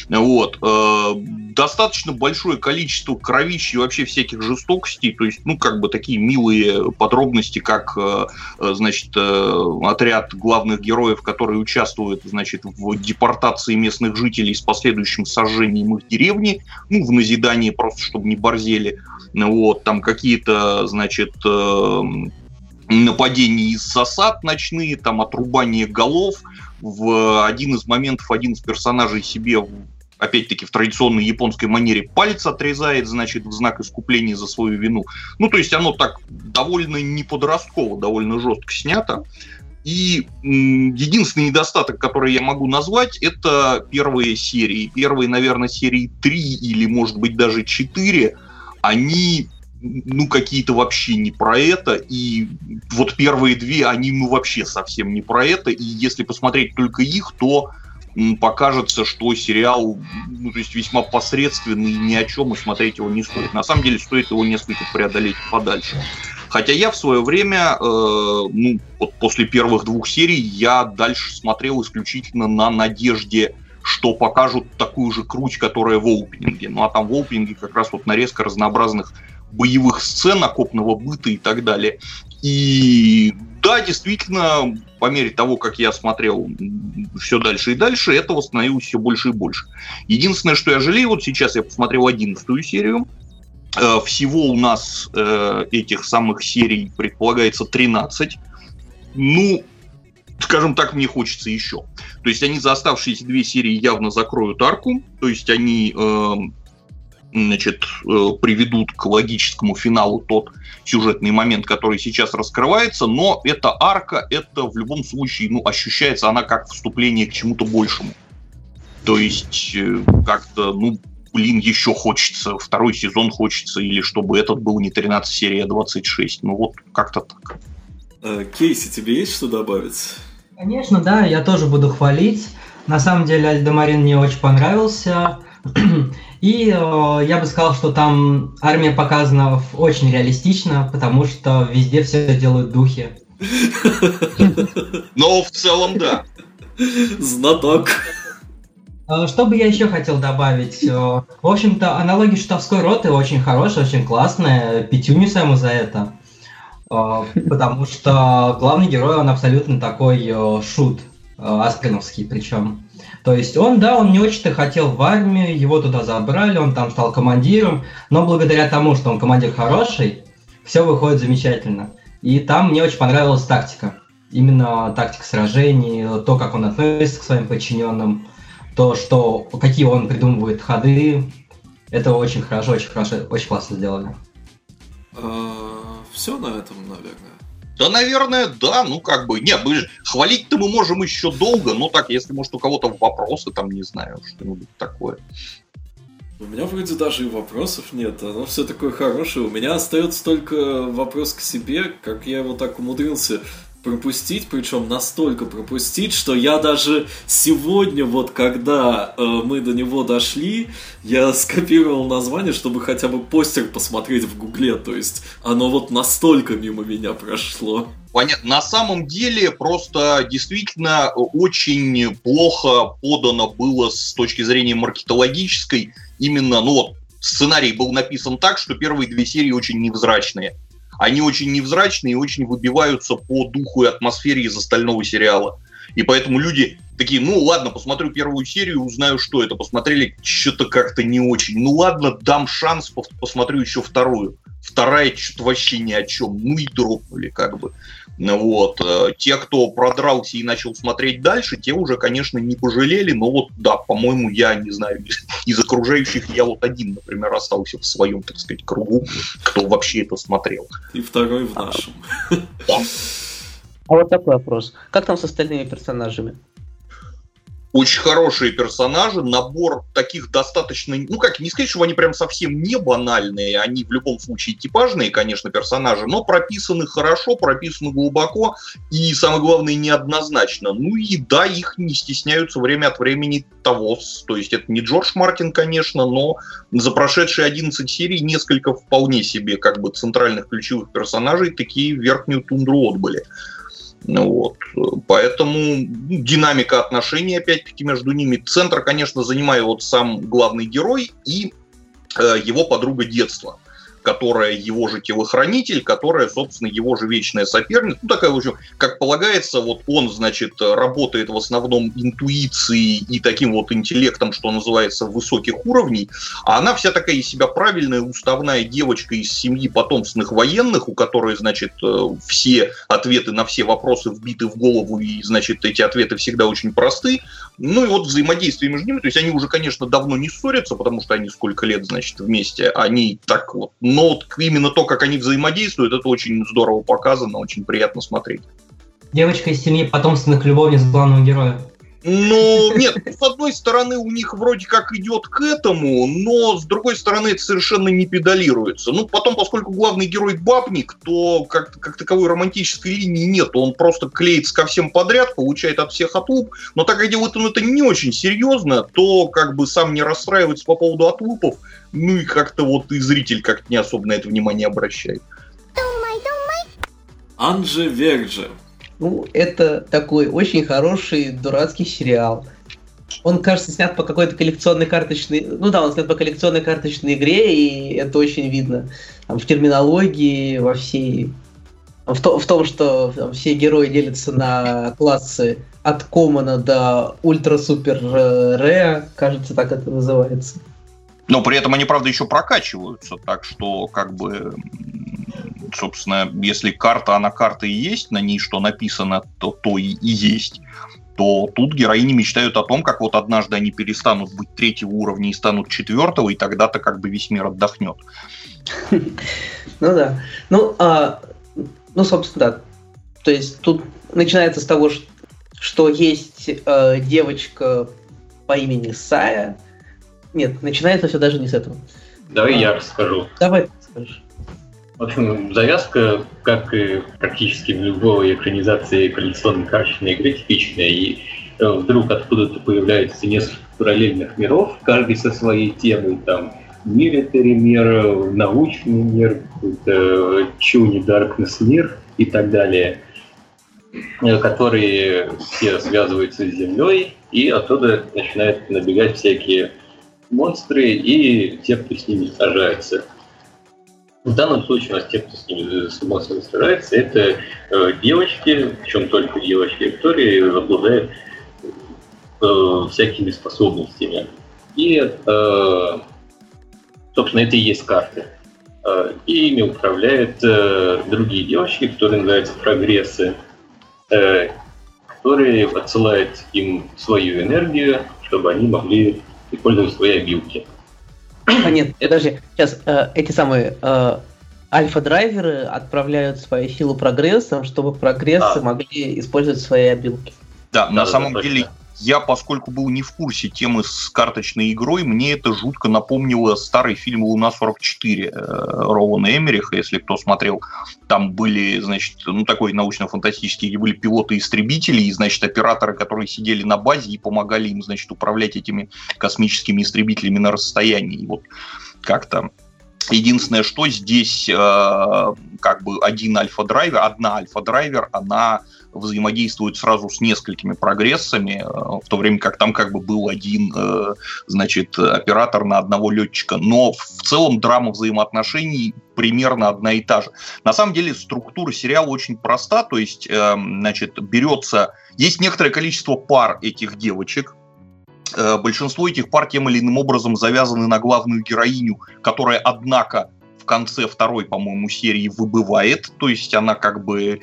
Speaker 4: Вот. Э, достаточно большое количество кровищ и вообще всяких жестокостей, то есть, ну, как бы такие милые подробности, как, э, э значит, э, отряд главных героев, которые участвуют, значит, в депортации местных жителей с последующим сожжением их деревни, ну, в назидании просто, чтобы не борзели. Вот, там какие-то, значит, э, нападения из засад ночные, там отрубание голов. В один из моментов один из персонажей себе опять-таки в традиционной японской манере палец отрезает, значит, в знак искупления за свою вину. Ну, то есть оно так довольно не подростково, довольно жестко снято. И единственный недостаток, который я могу назвать, это первые серии. Первые, наверное, серии 3 или, может быть, даже 4, они ну, какие-то вообще не про это, и вот первые две, они, ну, вообще совсем не про это, и если посмотреть только их, то покажется, что сериал, ну, то есть весьма посредственный, ни о чем, и смотреть его не стоит. На самом деле стоит его несколько преодолеть подальше. Хотя я в свое время, э, ну, вот после первых двух серий, я дальше смотрел исключительно на надежде, что покажут такую же круть, которая в опенинге. Ну а там в опенинге как раз вот нарезка разнообразных боевых сцен, окопного быта и так далее. И да, действительно, по мере того, как я смотрел все дальше и дальше, этого становилось все больше и больше. Единственное, что я жалею, вот сейчас я посмотрел одиннадцатую серию, всего у нас э, этих самых серий предполагается 13. Ну, скажем так, мне хочется еще. То есть они за оставшиеся две серии явно закроют арку, то есть они э, значит, э, приведут к логическому финалу тот сюжетный момент, который сейчас раскрывается, но эта арка, это в любом случае, ну, ощущается она как вступление к чему-то большему. То есть э, как-то, ну, блин, еще хочется, второй сезон хочется, или чтобы этот был не 13 серия, а 26. Ну вот как-то так.
Speaker 1: Э, Кейси, тебе есть что добавить?
Speaker 3: Конечно, да, я тоже буду хвалить. На самом деле Альдемарин мне очень понравился. И э, я бы сказал, что там армия показана очень реалистично, потому что везде все делают духи.
Speaker 4: Но в целом, да.
Speaker 1: Знаток.
Speaker 3: Э, что бы я еще хотел добавить? Э, в общем-то, аналогия шутовской роты очень хорошая, очень классная. Пятюню ему за это. Э, потому что главный герой, он абсолютно такой шут, асприновский причем. То есть он, да, он не очень-то хотел в армию, его туда забрали, он там стал командиром, но благодаря тому, что он командир хороший, все выходит замечательно. И там мне очень понравилась тактика. Именно тактика сражений, то, как он относится к своим подчиненным, то, что какие он придумывает ходы, это очень хорошо, очень хорошо, очень классно сделали.
Speaker 1: А, Все на этом, наверное.
Speaker 4: Да, наверное, да. Ну, как бы, нет, мы же хвалить-то мы можем еще долго, но так, если, может, у кого-то вопросы, там, не знаю, что-нибудь такое.
Speaker 1: У меня вроде даже и вопросов нет, оно все такое хорошее. У меня остается только вопрос к себе, как я его так умудрился пропустить, причем настолько пропустить, что я даже сегодня, вот когда э, мы до него дошли, я скопировал название, чтобы хотя бы постер посмотреть в гугле, то есть оно вот настолько мимо меня прошло.
Speaker 4: Понятно. На самом деле просто действительно очень плохо подано было с точки зрения маркетологической. Именно, ну вот, сценарий был написан так, что первые две серии очень невзрачные они очень невзрачные и очень выбиваются по духу и атмосфере из остального сериала. И поэтому люди такие, ну ладно, посмотрю первую серию, узнаю, что это. Посмотрели, что-то как-то не очень. Ну ладно, дам шанс, посмотрю еще вторую. Вторая что-то вообще ни о чем. Ну и дропнули как бы. Ну вот. Э, те, кто продрался и начал смотреть дальше, те уже, конечно, не пожалели, но вот, да, по-моему, я не знаю, из окружающих я вот один, например, остался в своем, так сказать, кругу, кто вообще это смотрел.
Speaker 1: И второй в нашем.
Speaker 5: Да. А вот такой вопрос. Как там с остальными персонажами?
Speaker 4: Очень хорошие персонажи, набор таких достаточно, ну как, не сказать, что они прям совсем не банальные, они в любом случае типажные, конечно, персонажи, но прописаны хорошо, прописаны глубоко и, самое главное, неоднозначно. Ну и да, их не стесняются время от времени того, то есть это не Джордж Мартин, конечно, но за прошедшие 11 серий несколько вполне себе как бы центральных ключевых персонажей такие верхнюю тундру отбыли. Ну вот. Поэтому ну, динамика отношений, опять-таки, между ними. Центр, конечно, занимает вот сам главный герой и э, его подруга детства которая его же телохранитель, которая, собственно, его же вечная соперница. Ну, такая, в общем, как полагается, вот он, значит, работает в основном интуицией и таким вот интеллектом, что называется, высоких уровней, а она вся такая из себя правильная, уставная девочка из семьи потомственных военных, у которой, значит, э, все ответы на все вопросы вбиты в голову, и, значит, эти ответы всегда очень просты. Ну и вот взаимодействие между ними, то есть они уже, конечно, давно не ссорятся, потому что они сколько лет, значит, вместе, они так вот но вот именно то, как они взаимодействуют, это очень здорово показано, очень приятно смотреть.
Speaker 3: Девочка из семьи потомственных любовниц главного героя.
Speaker 4: Ну, нет, с одной стороны, у них вроде как идет к этому, но с другой стороны, это совершенно не педалируется. Ну, потом, поскольку главный герой бабник, то как, как таковой романтической линии нет. Он просто клеится ко всем подряд, получает от всех отлуп. Но так как делает он это не очень серьезно, то как бы сам не расстраивается по поводу отлупов, ну и как-то вот и зритель как-то не особо на это внимание обращает.
Speaker 1: Ange Vierge
Speaker 5: ну, это такой очень хороший дурацкий сериал. Он, кажется, снят по какой-то коллекционной карточной... Ну да, он снят по коллекционной карточной игре, и это очень видно. Там, в терминологии, во всей... В, то, в том, что там, все герои делятся на классы от Common а до Ultra Super Rare, кажется, так это называется.
Speaker 4: Но при этом они, правда, еще прокачиваются, так что, как бы, собственно, если карта, она карта и есть, на ней что написано, то то и, и есть то тут героини мечтают о том, как вот однажды они перестанут быть третьего уровня и станут четвертого, и тогда-то как бы весь мир отдохнет.
Speaker 5: Ну да. Ну, а, ну, собственно, да. То есть тут начинается с того, что есть э, девочка по имени Сая. Нет, начинается все даже не с этого.
Speaker 2: Давай а, я расскажу.
Speaker 5: Давай ты скажешь.
Speaker 2: В общем, завязка, как и практически в любой экранизации коллекционной карточной игры, типичная. И э, вдруг откуда-то появляется несколько параллельных миров, каждый со своей темой. Там милитари мир, научный мир, какой-то Чуни Даркнесс мир и так далее, э, которые все связываются с Землей, и оттуда начинают набегать всякие монстры и те, кто с ними сражается. В данном случае у нас те, кто с ними с монстрами сражается, это э, девочки, причем только девочки, которые обладают э, всякими способностями. И, э, собственно, это и есть карты. Э, и ими управляют э, другие девочки, которые называются прогрессы, э, которые отсылают им свою энергию, чтобы они могли использовать свои обилки.
Speaker 5: А нет, подожди, сейчас э, эти самые э, альфа-драйверы отправляют свою силу прогрессом, чтобы прогрессы а. могли использовать свои обилки.
Speaker 4: Да, да на да, самом да, деле точно. Я, поскольку был не в курсе темы с карточной игрой, мне это жутко напомнило старый фильм «Луна-44» э, Роуана Эмериха, если кто смотрел. Там были, значит, ну такой научно-фантастический, где были пилоты-истребители и, значит, операторы, которые сидели на базе и помогали им, значит, управлять этими космическими истребителями на расстоянии. И вот как-то Единственное, что здесь э, как бы один альфа-драйвер, одна альфа-драйвер, она взаимодействует сразу с несколькими прогрессами, э, в то время как там как бы был один, э, значит, оператор на одного летчика. Но в целом драма взаимоотношений примерно одна и та же. На самом деле структура сериала очень проста, то есть, э, значит, берется... Есть некоторое количество пар этих девочек, Э, большинство этих пар тем или иным образом завязаны на главную героиню, которая, однако, в конце второй, по-моему, серии выбывает, то есть она как бы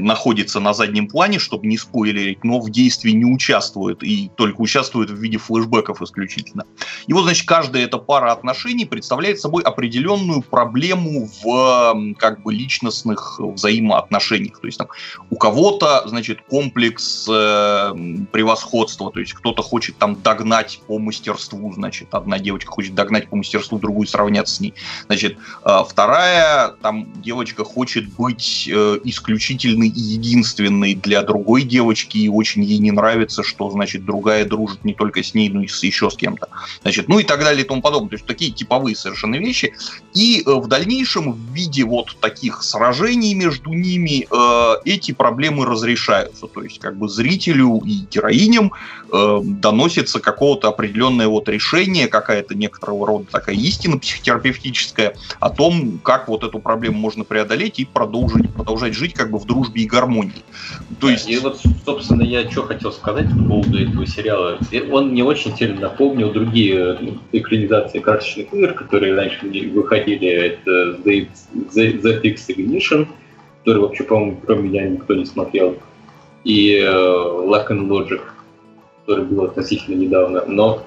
Speaker 4: находится на заднем плане, чтобы не спойлерить, но в действии не участвует и только участвует в виде флешбеков исключительно. И вот, значит, каждая эта пара отношений представляет собой определенную проблему в как бы личностных взаимоотношениях. То есть там у кого-то, значит, комплекс э, превосходства, то есть кто-то хочет там догнать по мастерству, значит, одна девочка хочет догнать по мастерству, другую сравняться с ней. Значит, э, вторая там девочка хочет быть э, исключительно единственный для другой девочки, и очень ей не нравится, что, значит, другая дружит не только с ней, но и с, еще с кем-то. Значит, ну и так далее и тому подобное. То есть такие типовые совершенно вещи. И э, в дальнейшем в виде вот таких сражений между ними э, эти проблемы разрешаются. То есть как бы зрителю и героиням э, доносится какого-то определенное вот решение, какая-то некоторого рода такая истина психотерапевтическая о том, как вот эту проблему можно преодолеть и продолжить, продолжать жить как бы в дружбе дружбе и гармонии. То есть...
Speaker 2: И вот, собственно, я что хотел сказать по поводу этого сериала. Он мне очень сильно напомнил другие ну, экранизации карточных игр, которые раньше выходили. Это ZX Ignition, который вообще, по-моему, кроме меня никто не смотрел. И э, Lock and Logic, который был относительно недавно. Но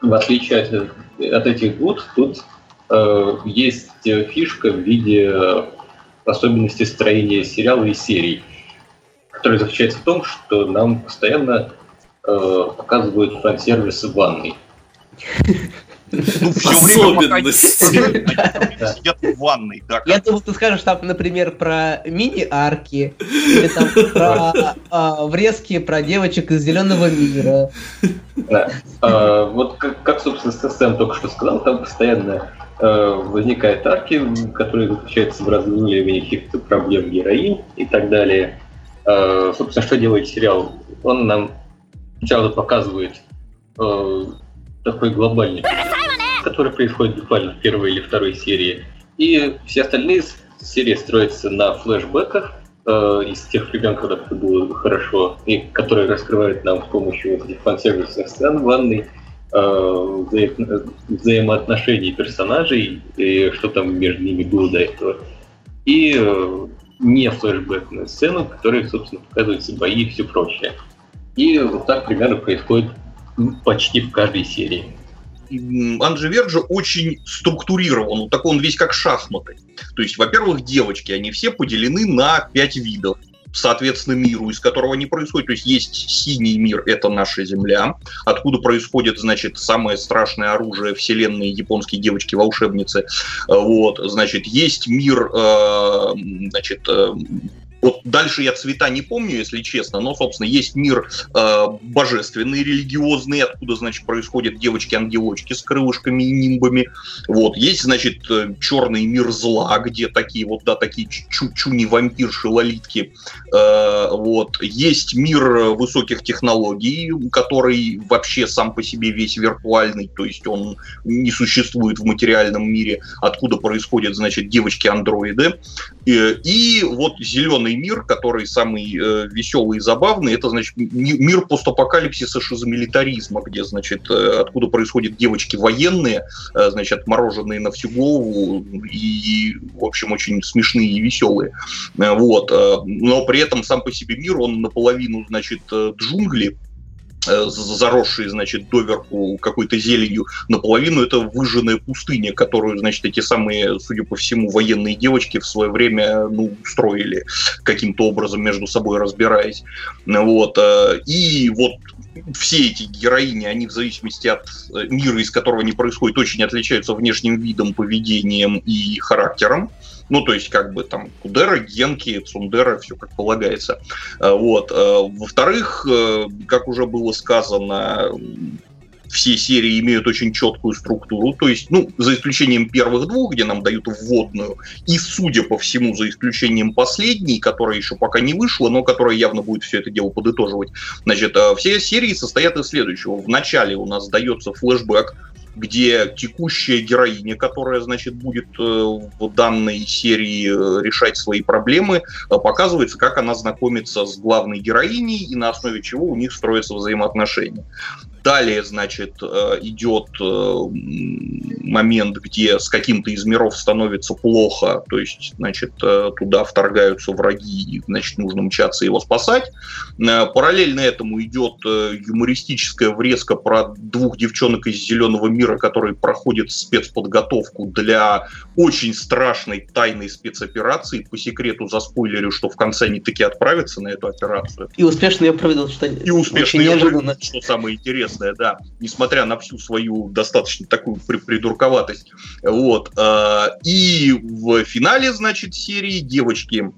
Speaker 2: в отличие от, от этих двух, тут э, есть фишка в виде особенности строения сериала и серий, который заключается в том, что нам постоянно э, показывают фан-сервисы в ванной.
Speaker 4: Ну, все время сидят в ванной. Да,
Speaker 5: Я думал, ты скажешь там, например, про мини-арки, или там про а, врезки про девочек из зеленого мира.
Speaker 2: А, вот как, как, собственно, Сэм только что сказал, там постоянно Э, возникает арки, которые заключаются в разруливании каких-то проблем героинь и так далее. Э, собственно, что делает сериал? Он нам сначала показывает э, такой глобальный который происходит буквально в первой или второй серии. И все остальные серии строятся на флешбеках э, из тех времен, когда это было хорошо, и которые раскрывают нам с помощью вот этих фан-сервисных сцен в ванной Э, вза взаимоотношений персонажей и что там между ними было до этого. И э, не флешбэкную сцену, в собственно, показываются бои и все прочее. И вот так примерно происходит почти в каждой серии.
Speaker 4: Анджи Верджи очень структурирован, так он весь как шахматы. То есть, во-первых, девочки, они все поделены на пять видов. Соответственно, миру, из которого они происходят. То есть есть синий мир, это наша Земля, откуда происходит, значит, самое страшное оружие вселенной японские девочки-волшебницы. Вот, значит, есть мир, э, значит, э, вот дальше я цвета не помню, если честно, но, собственно, есть мир э, божественный, религиозный, откуда, значит, происходят девочки-ангелочки с крылышками и нимбами. Вот. Есть, значит, э, черный мир зла, где такие вот, да, такие чу-чуни вампирши, лолитки. Э, вот. Есть мир высоких технологий, который вообще сам по себе весь виртуальный, то есть он не существует в материальном мире, откуда происходят, значит, девочки-андроиды. Э, и вот зеленый новый мир, который самый э, веселый и забавный, это, значит, мир постапокалипсиса шизомилитаризма, где, значит, э, откуда происходят девочки военные, э, значит, отмороженные на всю голову и, в общем, очень смешные и веселые. Э, вот. Э, но при этом сам по себе мир, он наполовину, значит, э, джунгли, заросшие, значит, доверху какой-то зеленью, наполовину это выжженная пустыня, которую, значит, эти самые, судя по всему, военные девочки в свое время, ну, строили каким-то образом между собой разбираясь. Вот. Э, и вот все эти героини, они в зависимости от э, мира, из которого они происходят, очень отличаются внешним видом, поведением и характером. Ну, то есть, как бы там Кудера, Генки, Цундера, все как полагается. Э, вот. Э, во-вторых, э, как уже было сказано, все серии имеют очень четкую структуру, то есть, ну, за исключением первых двух, где нам дают вводную, и, судя по всему, за исключением последней, которая еще пока не вышла, но которая явно будет все это дело подытоживать, значит, все серии состоят из следующего. В начале у нас дается флешбэк, где текущая героиня, которая, значит, будет э, в данной серии э, решать свои проблемы, э, показывается, как она знакомится с главной героиней и на основе чего у них строятся взаимоотношения. Далее, значит, э, идет э, момент, где с каким-то из миров становится плохо, то есть, значит, э, туда вторгаются враги, и, значит, нужно мчаться его спасать. Параллельно этому идет юмористическая врезка про двух девчонок из зеленого мира, которые проходят спецподготовку для очень страшной тайной спецоперации. По секрету заспойлерю, что в конце они таки отправятся на эту операцию.
Speaker 5: И успешно ее проведут, что
Speaker 4: И успешно ее проведут, что самое интересное интересная, да, несмотря на всю свою достаточно такую придурковатость. Вот. Э, и в финале, значит, серии девочки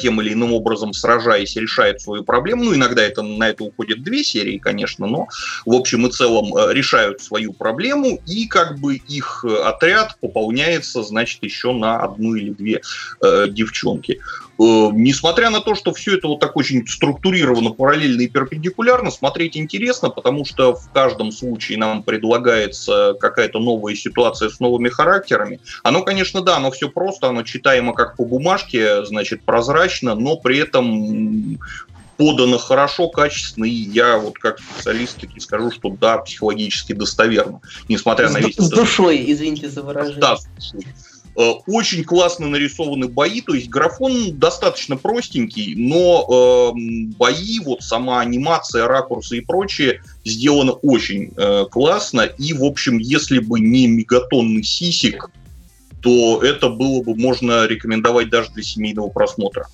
Speaker 4: тем или иным образом сражаясь, решают свою проблему. Ну, иногда это, на это уходит две серии, конечно, но в общем и целом э, решают свою проблему, и как бы их отряд пополняется, значит, еще на одну или две э, девчонки. Э, несмотря на то, что все это вот так очень структурировано, параллельно и перпендикулярно, смотреть интересно, потому что в каждом случае нам предлагается какая-то новая ситуация с новыми характерами. Оно, конечно, да, оно все просто, оно читаемо как по бумажке, значит, прозрачно, но при этом подано хорошо, качественно, и я вот как специалист таки скажу, что да, психологически достоверно, несмотря
Speaker 5: с,
Speaker 4: на весь...
Speaker 5: С душой, извините за выражение. Да.
Speaker 4: Э, очень классно нарисованы бои, то есть графон достаточно простенький, но э, бои, вот сама анимация, ракурсы и прочее сделано очень э, классно. И, в общем, если бы не мегатонный сисик, то это было бы можно рекомендовать даже для семейного просмотра.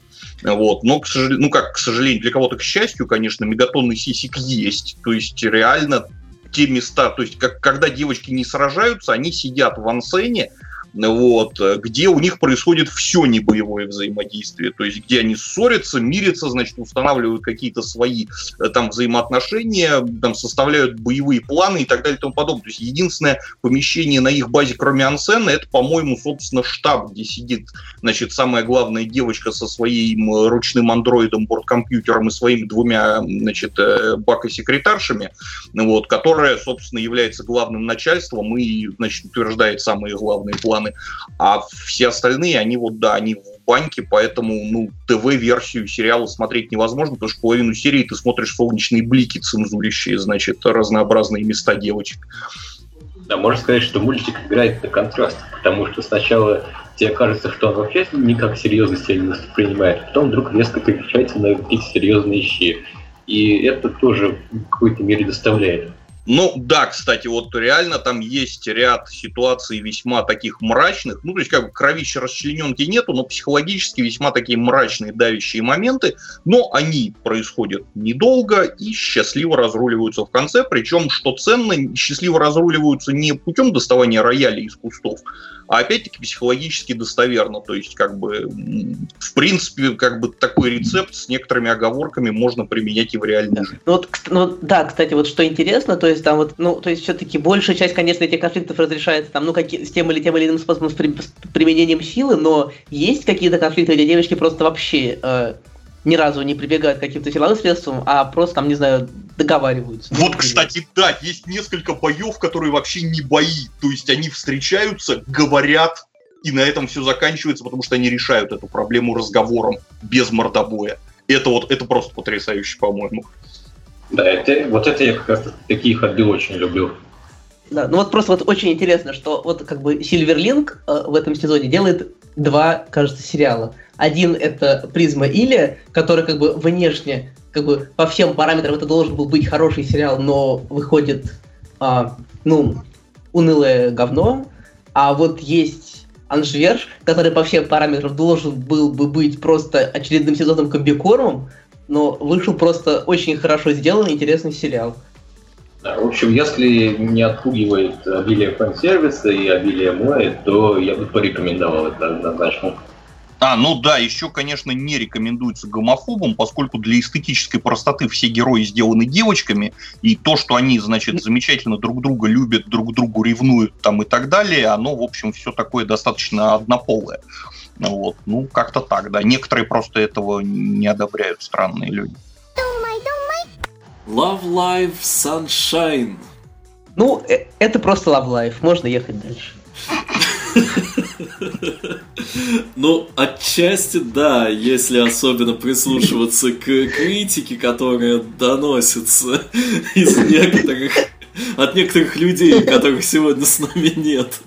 Speaker 4: Вот. Но, к сожалению, ну как, к сожалению, для кого-то, к счастью, конечно, мегатонный сисик есть. То есть реально те места, то есть как, когда девочки не сражаются, они сидят в ансене, вот, где у них происходит все небоевое взаимодействие, то есть где они ссорятся, мирятся, значит, устанавливают какие-то свои э, там взаимоотношения, там составляют боевые планы и так далее и тому подобное. То есть единственное помещение на их базе, кроме ансена, это, по-моему, собственно, штаб, где сидит, значит, самая главная девочка со своим ручным андроидом, борткомпьютером и своими двумя, значит, э, бака-секретаршами, вот, которая, собственно, является главным начальством и, значит, утверждает самые главные планы планы, а все остальные, они вот, да, они в баньке, поэтому, ну, ТВ-версию сериала смотреть невозможно, потому что половину серии ты смотришь солнечные блики цензурящие, значит, разнообразные места девочек.
Speaker 2: Да, можно сказать, что мультик играет на контраст, потому что сначала тебе кажется, что он вообще никак серьезно себя не воспринимает, потом вдруг резко переключается на какие-то серьезные щи. И это тоже в какой-то мере доставляет
Speaker 4: Ну да, кстати, вот реально там есть ряд ситуаций весьма таких мрачных. Ну, то есть, как бы кровища расчлененки нету, но психологически весьма такие мрачные, давящие моменты. Но они происходят недолго и счастливо разруливаются в конце. Причем, что ценно, счастливо разруливаются не путем доставания рояля из кустов, а опять-таки психологически достоверно. То есть, как бы, в принципе, как бы такой рецепт с некоторыми оговорками можно применять и в реальной жизни.
Speaker 5: Ну, вот, ну, да, кстати, вот что интересно, то есть там вот, ну, то есть все-таки большая часть, конечно, этих конфликтов разрешается там, ну, как, с тем или тем или иным способом, с, при, с применением силы, но есть какие-то конфликты, где девочки просто вообще э, ни разу не прибегают к каким-то силовым средствам, а просто там, не знаю, договариваются.
Speaker 4: Вот, кстати, да, есть несколько боев, которые вообще не бои. То есть они встречаются, говорят, и на этом все заканчивается, потому что они решают эту проблему разговором, без мордобоя. Это вот, это просто потрясающе, по-моему.
Speaker 2: Да, это, вот это я как раз такие ходы очень люблю.
Speaker 5: Да, ну вот просто вот очень интересно, что вот как бы Сильверлинг э, в этом сезоне делает два, кажется, сериала. Один это Призма Или, который как бы внешне, как бы по всем параметрам это должен был быть хороший сериал, но выходит, а, ну, унылое говно. А вот есть Анжверш, который по всем параметрам должен был бы быть просто очередным сезоном комбикормом, но вышел просто очень хорошо сделанный, интересный сериал.
Speaker 2: В общем, если не отпугивает обилие фан-сервиса и обилие моя, то я бы порекомендовал это однозначно.
Speaker 4: А, ну да, еще, конечно, не рекомендуется гомофобам, поскольку для эстетической простоты все герои сделаны девочками, и то, что они, значит, замечательно друг друга любят, друг другу ревнуют там и так далее, оно, в общем, все такое достаточно однополое. Вот, ну, как-то так, да. Некоторые просто этого не одобряют, странные люди.
Speaker 1: Love Life Sunshine.
Speaker 5: Ну, э, это просто Love Life, можно ехать дальше.
Speaker 1: Ну, отчасти да, если особенно прислушиваться к критике, которая доносится из некоторых от некоторых людей, которых сегодня с нами нет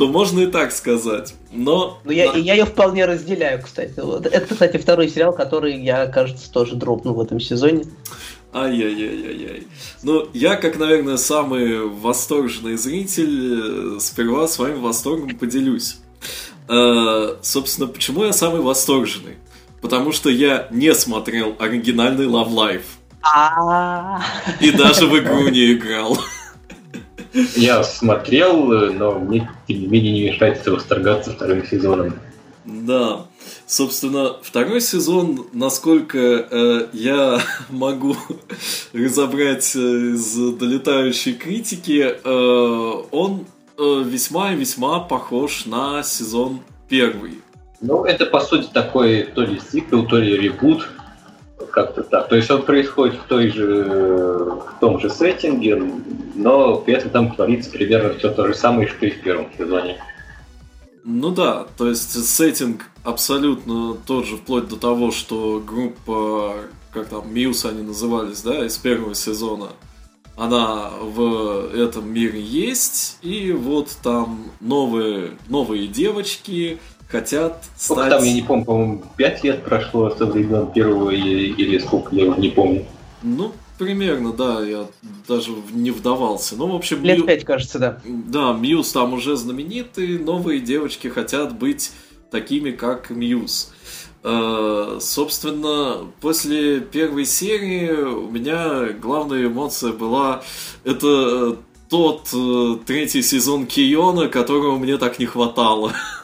Speaker 1: то можно и так сказать. Но...
Speaker 5: Ну, я, я ее вполне разделяю, кстати. Это, кстати, второй сериал, который я, кажется, тоже дропнул в этом сезоне.
Speaker 1: Ай-яй-яй-яй-яй. Ну, я, как, наверное, самый восторженный зритель, э, сперва своим восторгом поделюсь. Э, собственно, почему я самый восторженный? Потому что я не смотрел оригинальный Love Life.
Speaker 5: А.
Speaker 1: И даже в игру не играл.
Speaker 2: Я смотрел, но мне, тем не менее, не мешает восторгаться вторым сезоном.
Speaker 1: Да. Собственно, второй сезон, насколько э, я могу разобрать э, из долетающей критики, э, он э, весьма и весьма похож на сезон первый.
Speaker 2: Ну, это по сути такой то ли сиквел, то ли ребут, как-то так. То есть он происходит в той же, в том же сеттинге, но при этом там творится примерно все то же самое, что и в первом сезоне.
Speaker 1: Ну да, то есть сеттинг абсолютно тот же, вплоть до того, что группа, как там, Мьюз они назывались, да, из первого сезона, она в этом мире есть, и вот там новые, новые девочки, хотят стать... Сколько
Speaker 2: там, я не помню, по-моему, 5 лет прошло со времен первого или, или сколько, я уже не помню.
Speaker 1: Ну, примерно, да, я даже не вдавался. Ну, в общем...
Speaker 5: Лет Мью... 5, кажется, да.
Speaker 1: Да, Мьюз там уже знаменитый, новые девочки хотят быть такими, как Мьюз. Uh, собственно, после первой серии у меня главная эмоция была это тот uh, третий сезон Киона, которого мне так не хватало.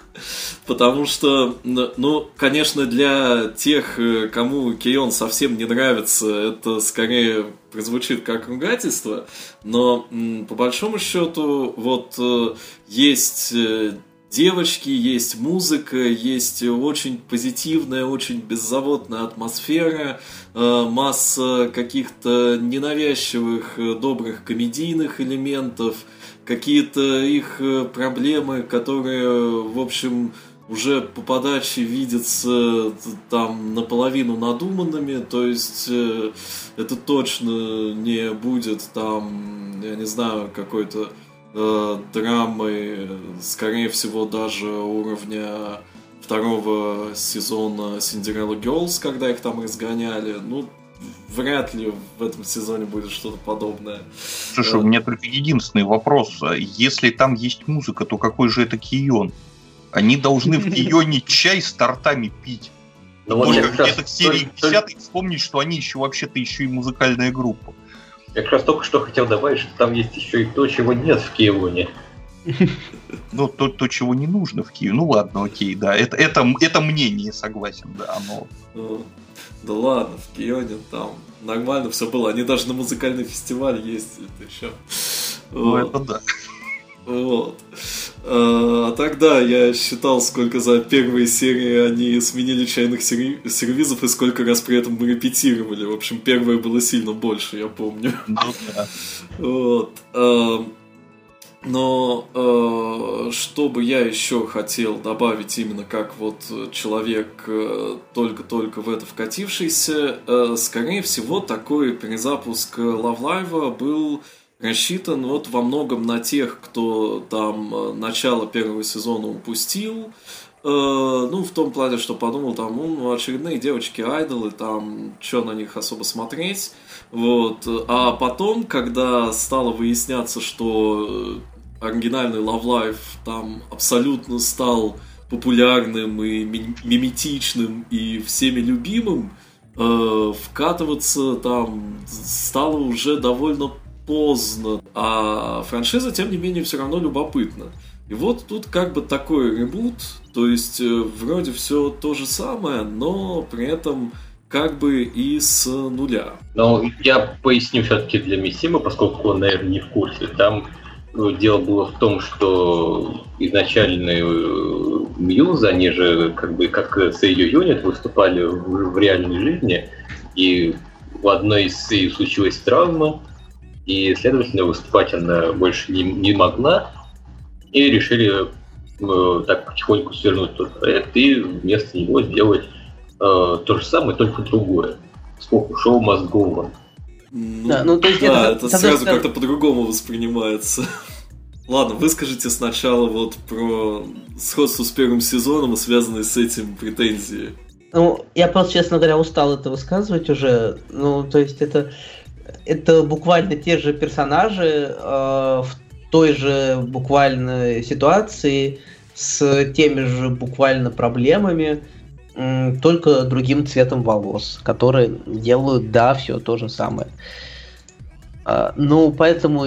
Speaker 1: Потому что, ну, конечно, для тех, э, кому Кейон совсем не нравится, это скорее прозвучит как ругательство, но по большому счету вот э, есть э, девочки, есть музыка, есть очень позитивная, очень беззаботная атмосфера, масса каких-то ненавязчивых, добрых комедийных элементов – какие-то их э, проблемы, которые, в общем, уже по подаче видятся там наполовину надуманными, то есть э, это точно не будет там, я не знаю, какой-то э, драмы, скорее всего, даже уровня второго сезона Cinderella Girls, когда их там разгоняли. Ну, вряд ли в этом сезоне будет что-то подобное.
Speaker 4: Слушай, у меня только единственный вопрос. Если там есть музыка, то какой же это Кион? Они должны в Кионе чай с тортами пить. Ну, вот где-то к серии 10 вспомнить, что они еще вообще-то еще и музыкальная группа.
Speaker 2: Я как раз только что хотел добавить, что там есть еще и то, чего нет в Кионе.
Speaker 4: Ну, то, то, чего не нужно в Киеве. Ну ладно, окей, да. Это, это, это мнение, согласен, да, но...
Speaker 1: Ну, да ладно, в Кионе там нормально все было. Они даже на музыкальный фестиваль ездили, ты чё?
Speaker 4: Ну, вот. это да.
Speaker 1: Вот. А тогда я считал, сколько за первые серии они сменили чайных сервизов и сколько раз при этом мы репетировали. В общем, первое было сильно больше, я помню. Ну, да. Вот. А, но э, что бы я еще хотел добавить именно как вот человек э, только-только в это вкатившийся, э, скорее всего такой перезапуск Live был рассчитан вот во многом на тех, кто там э, начало первого сезона упустил, э, ну, в том плане, что подумал, там, ну, очередные девочки-айдолы, там, что на них особо смотреть, вот, а потом, когда стало выясняться, что оригинальный Love Life там абсолютно стал популярным и миметичным и всеми любимым, э, вкатываться там стало уже довольно поздно, а франшиза, тем не менее, все равно любопытна. И вот тут как бы такой ребут, то есть э, вроде все то же самое, но при этом как бы и с нуля.
Speaker 2: Но я поясню все-таки для Миссима, поскольку он, наверное, не в курсе. Там ну, дело было в том, что изначальные э, Мьюз, они же как бы как ее юнит выступали в, в реальной жизни, и в одной из серий случилась травма, и, следовательно, выступать она больше не, не могла, и решили э, так потихоньку свернуть тот проект и вместо него сделать э, то же самое, только другое. Сколько шоу on.
Speaker 1: Ну, да, ну, то есть да, это, это сразу как-то по-другому воспринимается. Ладно, выскажите сначала вот про сходство с первым сезоном и связанные с этим претензии.
Speaker 5: Ну, я просто, честно говоря, устал это высказывать уже. Ну, то есть это, это буквально те же персонажи э, в той же буквально ситуации с теми же буквально проблемами, только другим цветом волос, которые делают, да, все то же самое. Э, ну, поэтому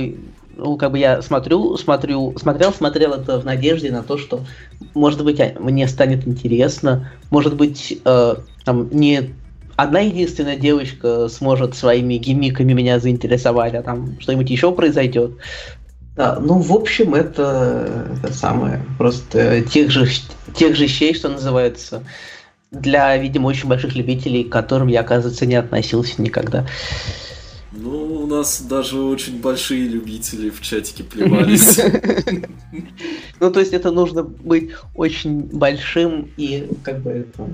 Speaker 5: ну, как бы я смотрю, смотрю, смотрел, смотрел это в надежде на то, что, может быть, а, мне станет интересно, может быть, э, там не одна единственная девочка сможет своими гиммиками меня заинтересовать, а там что-нибудь еще произойдет. Да, ну, в общем, это, это самое, просто тех же, тех же щей, что называется, для, видимо, очень больших любителей, к которым я, оказывается, не относился никогда.
Speaker 1: Ну, у нас даже очень большие любители в чатике плевались.
Speaker 5: Ну, то есть это нужно быть очень большим и как бы это...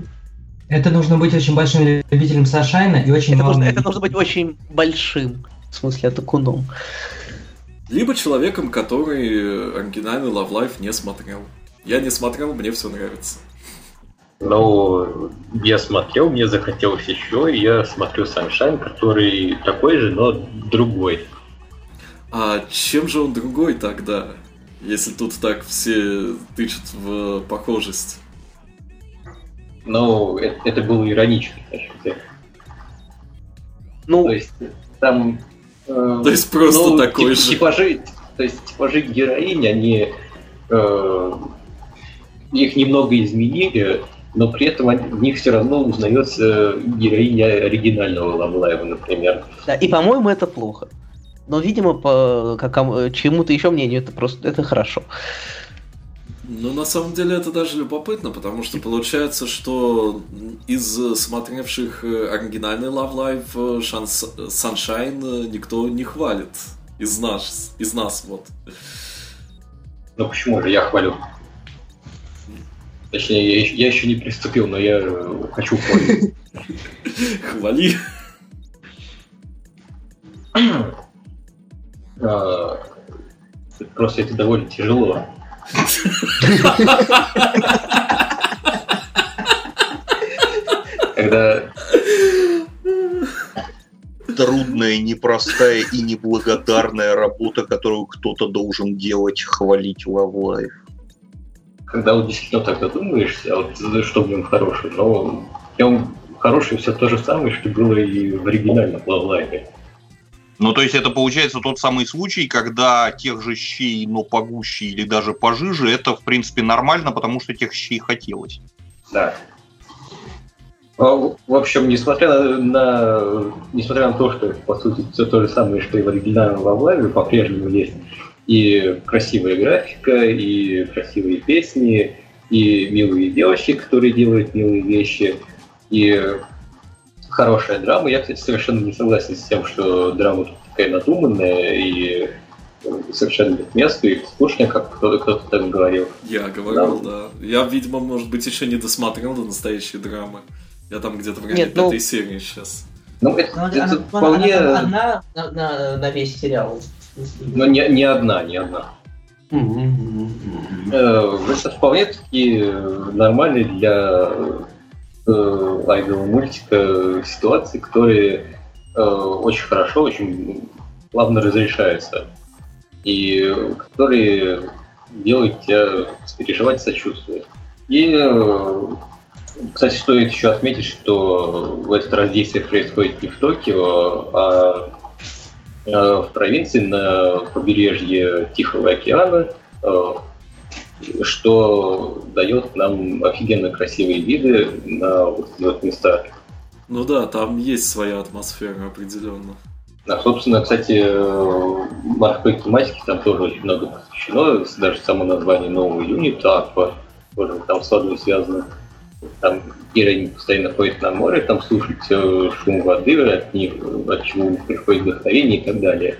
Speaker 3: Это нужно быть очень большим любителем Сашайна и очень
Speaker 5: это нужно, это нужно быть очень большим, в смысле, атакуном.
Speaker 1: Либо человеком, который оригинальный Love Life не смотрел. Я не смотрел, мне все нравится.
Speaker 2: Но я смотрел, мне захотелось еще, и я смотрю Sunshine, который такой же, но другой.
Speaker 1: А чем же он другой тогда, если тут так все тычут в похожесть?
Speaker 2: Ну, это, это было иронично, Ну, то есть там...
Speaker 1: Э, то есть просто ну, такой тип, же.
Speaker 2: Типажи, то есть типажи героинь, они э, их немного изменили, но при этом в них все равно узнается героиня оригинального Лавлаева, например.
Speaker 5: Да, и по-моему это плохо. Но, видимо, по как, чему-то еще мнению это просто это хорошо.
Speaker 1: Ну, на самом деле это даже любопытно, потому что получается, что из смотревших э, оригинальный Love Live Шанс... Sunshine никто не хвалит. Из нас, из нас, вот.
Speaker 2: Ну почему же я хвалю? Точнее, я, я еще не приступил, но я хочу хвалить.
Speaker 1: Хвали.
Speaker 2: А, просто это довольно тяжело. Когда
Speaker 4: мучительная, непростая и неблагодарная работа, которую кто-то должен делать, хвалить Love Life.
Speaker 2: Когда вот действительно так задумаешься, а вот что в нем хороший, но в нем хороший все то же самое, что было и в оригинальном Life.
Speaker 4: Ну, то есть это получается тот самый случай, когда тех же щей, но погуще или даже пожиже, это, в принципе, нормально, потому что тех щей хотелось.
Speaker 2: Да. В общем, несмотря на, на, несмотря на то, что по сути все то же самое, что и в оригинальном Лавлаве, по-прежнему есть и красивая графика, и красивые песни, и милые девочки, которые делают милые вещи, и хорошая драма. Я, кстати, совершенно не согласен с тем, что драма тут такая надуманная и совершенно нет места и скучно, как кто-то кто так говорил.
Speaker 1: Я говорил, да. да. Я, видимо, может быть, еще не досмотрел до настоящей драмы. Я там где-то в районе Нет, ну... серии сейчас.
Speaker 5: Ну, это, это она, вполне... Она, она на, на, на весь сериал.
Speaker 2: Ну, не, не одна, не одна. Это вполне таки нормальный для э, лайвового мультика ситуации, которые э, очень хорошо, очень плавно разрешаются. И которые делают тебя переживать, сочувствовать. И кстати, стоит еще отметить, что в этот раз действие происходит не в Токио, а в провинции на побережье Тихого океана, а, что дает нам офигенно красивые виды на вот эти вот места.
Speaker 1: Ну да, там есть своя атмосфера определенно.
Speaker 2: А, собственно, кстати, морской тематики там тоже очень много посвящено, даже само название нового юнита, Аква, тоже там с водой связано там героиня постоянно ходит на море, там слушать э, шум воды, от них, от чего приходит вдохновение и так далее.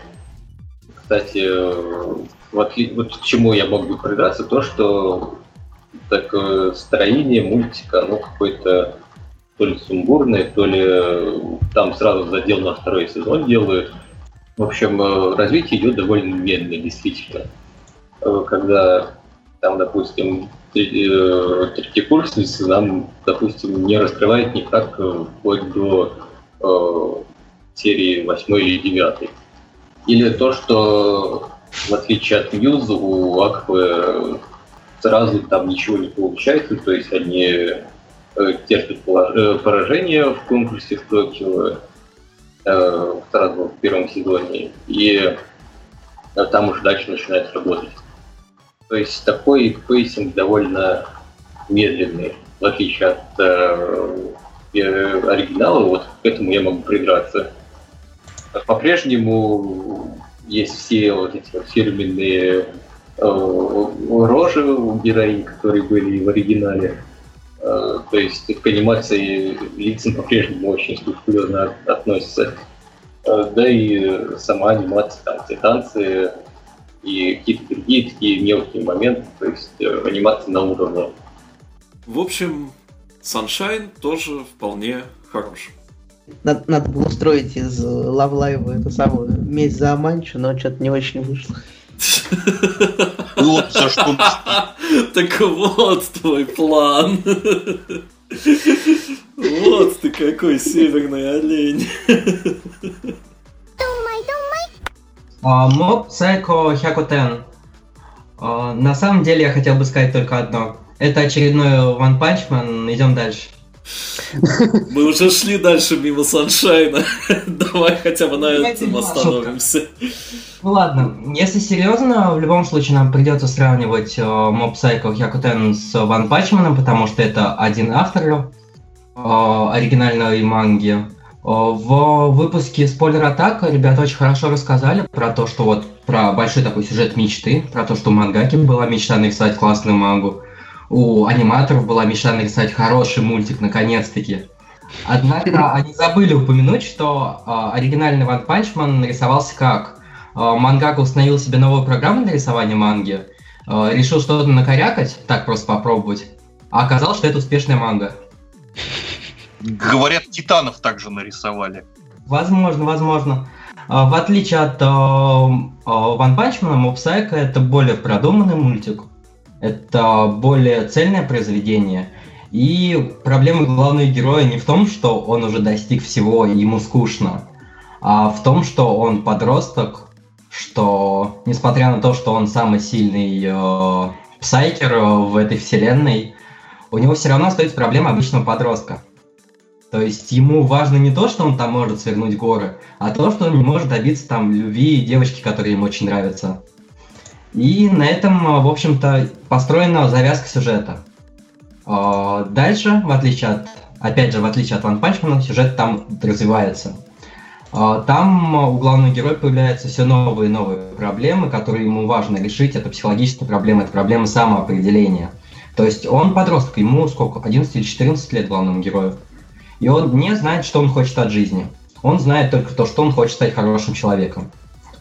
Speaker 2: Кстати, э, вот, вот к чему я мог бы придаться, то, что такое строение мультика, оно какое-то то ли сумбурное, то ли э, там сразу задел на второй сезон делают. В общем, развитие идет довольно медленно, действительно. Когда там, допустим, Э, третьекурсницы нам, допустим, не раскрывает никак э, вплоть до э, серии 8 или 9. Или то, что в отличие от Мьюз, у Аквы сразу там ничего не получается, то есть они э, терпят поражение в конкурсе в Токио э, сразу в первом сезоне, и там уже дальше начинает работать. То есть такой pacing довольно медленный, в отличие от э, э, оригинала, вот к этому я могу придраться. По-прежнему есть все вот эти вот фирменные э, рожи у героинь, которые были в оригинале. Э, то есть к анимации лицам по-прежнему очень скрупулезно относятся. Э, да и сама анимация, там, все танцы, и какие-то другие такие мелкие моменты, то есть э, анимация на уровне.
Speaker 1: В общем, Sunshine тоже вполне хорош.
Speaker 5: Надо, надо было устроить из Love Live эту самую месть за Аманчу, но что-то не очень вышло.
Speaker 4: Вот за что
Speaker 1: Так вот твой план. Вот ты какой северный олень.
Speaker 3: Моб Psycho Hyakuten. На самом деле я хотел бы сказать только одно. Это очередной One Punch Man. Идем дальше.
Speaker 1: Мы уже шли дальше мимо Саншайна. Давай хотя бы на этом остановимся.
Speaker 3: Ну ладно, если серьезно, в любом случае нам придется сравнивать Mob Psycho Hyakuten с One Punch Man, потому что это один автор оригинальной манги. В выпуске «Спойлер Атака» ребята очень хорошо рассказали про то, что вот про большой такой сюжет мечты, про то, что у Мангаки была мечта нарисовать классную мангу, у аниматоров была мечта нарисовать хороший мультик, наконец-таки. Однако они забыли упомянуть, что э, оригинальный Punch Man нарисовался как? Э, Мангака установил себе новую программу для рисования манги, э, решил что-то накорякать, так просто попробовать, а оказалось, что это успешная манга.
Speaker 4: Говорят, Титанов также нарисовали.
Speaker 3: Возможно, возможно. А, в отличие от Man, Mob Psycho это более продуманный мультик. Это более цельное произведение. И проблема главного героя не в том, что он уже достиг всего и ему скучно, а в том, что он подросток, что несмотря на то, что он самый сильный э, псайкер в этой вселенной, у него все равно остается проблема обычного подростка. То есть ему важно не то, что он там может свернуть горы, а то, что он не может добиться там любви девочки, которые ему очень нравятся. И на этом, в общем-то, построена завязка сюжета. А, дальше, в отличие от, опять же, в отличие от Ван Панчмана, сюжет там развивается. А, там у главного героя появляются все новые и новые проблемы, которые ему важно решить. Это психологические проблемы, это проблемы самоопределения. То есть он подросток, ему сколько, 11 или 14 лет главному герою. И он не знает, что он хочет от жизни. Он знает только то, что он хочет стать хорошим человеком.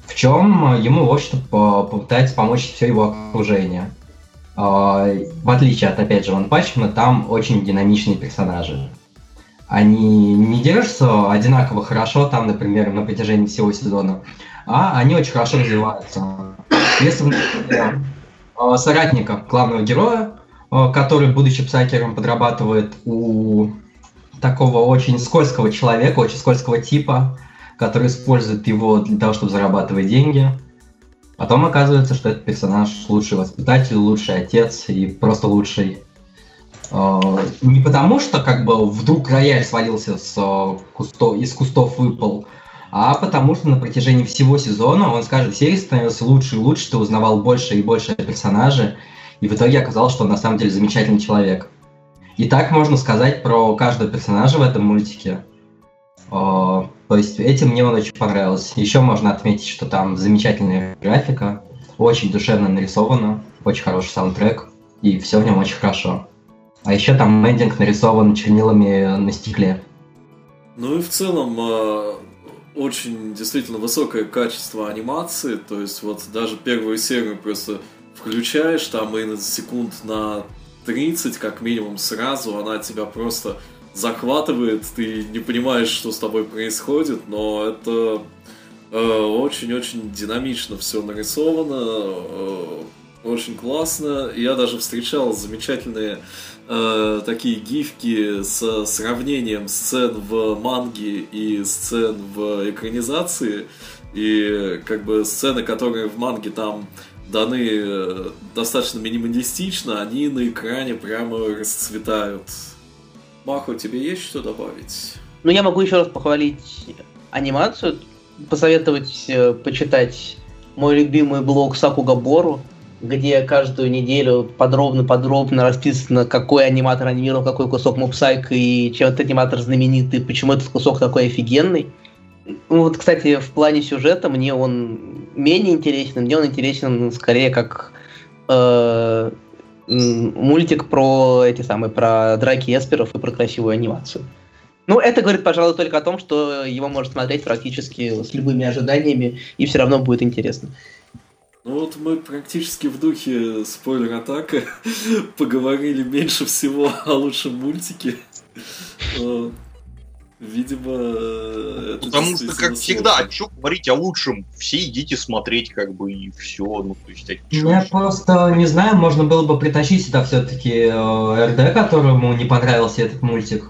Speaker 3: В чем ему, в общем-то, попытается помочь все его окружение. А, в отличие от, опять же, Ван Пачмана, там очень динамичные персонажи. Они не держатся одинаково хорошо там, например, на протяжении всего сезона, а они очень хорошо развиваются. Если, например, а, соратника главного героя, а, который, будучи псайкером, подрабатывает у такого очень скользкого человека, очень скользкого типа, который использует его для того, чтобы зарабатывать деньги – Потом оказывается, что этот персонаж лучший воспитатель, лучший отец и просто лучший. А, не потому, что как бы вдруг рояль свалился с а, кусто, из кустов выпал, а потому что на протяжении всего сезона он с каждой серии становился лучше и лучше, ты узнавал больше и больше о персонаже, и в итоге оказалось, что он на самом деле замечательный человек. И так можно сказать про каждого персонажа в этом мультике. А, то есть этим мне он очень понравился. Еще можно отметить, что там замечательная графика, очень душевно нарисовано, очень хороший саундтрек, и все в нем очень хорошо. А еще там эндинг нарисован чернилами на стекле.
Speaker 1: Ну и в целом а, очень действительно высокое качество анимации, то есть вот даже первую серию просто включаешь, там и на секунд на 30 как минимум сразу, она тебя просто захватывает, ты не понимаешь, что с тобой происходит, но это э, очень-очень динамично все нарисовано, э, очень классно. Я даже встречал замечательные э, такие гифки с сравнением сцен в манге и сцен в экранизации. И как бы сцены, которые в манге там даны э, достаточно минималистично, они на экране прямо расцветают. Махо, тебе есть что добавить?
Speaker 5: Ну, я могу еще раз похвалить анимацию, посоветовать э, почитать мой любимый блог Сакуга Бору, где каждую неделю подробно-подробно расписано, какой аниматор анимировал какой кусок Мопсайк и чем этот аниматор знаменитый, почему этот кусок такой офигенный. Ну вот, кстати, в плане сюжета мне он менее интересен, мне он интересен скорее как э, мультик про эти самые, про драки эсперов и про красивую анимацию. Ну, это говорит, пожалуй, только о том, что его можно смотреть практически с любыми ожиданиями, и все равно будет интересно.
Speaker 1: Ну вот мы практически в духе спойлер-атака поговорили меньше всего о лучшем мультике. Видимо, это
Speaker 4: Потому что, как всегда, а что говорить о лучшем? Все идите смотреть, как бы, и все. Ну, то есть, а
Speaker 3: Я еще? просто не знаю, можно было бы притащить сюда все-таки э, РД, которому не понравился этот мультик.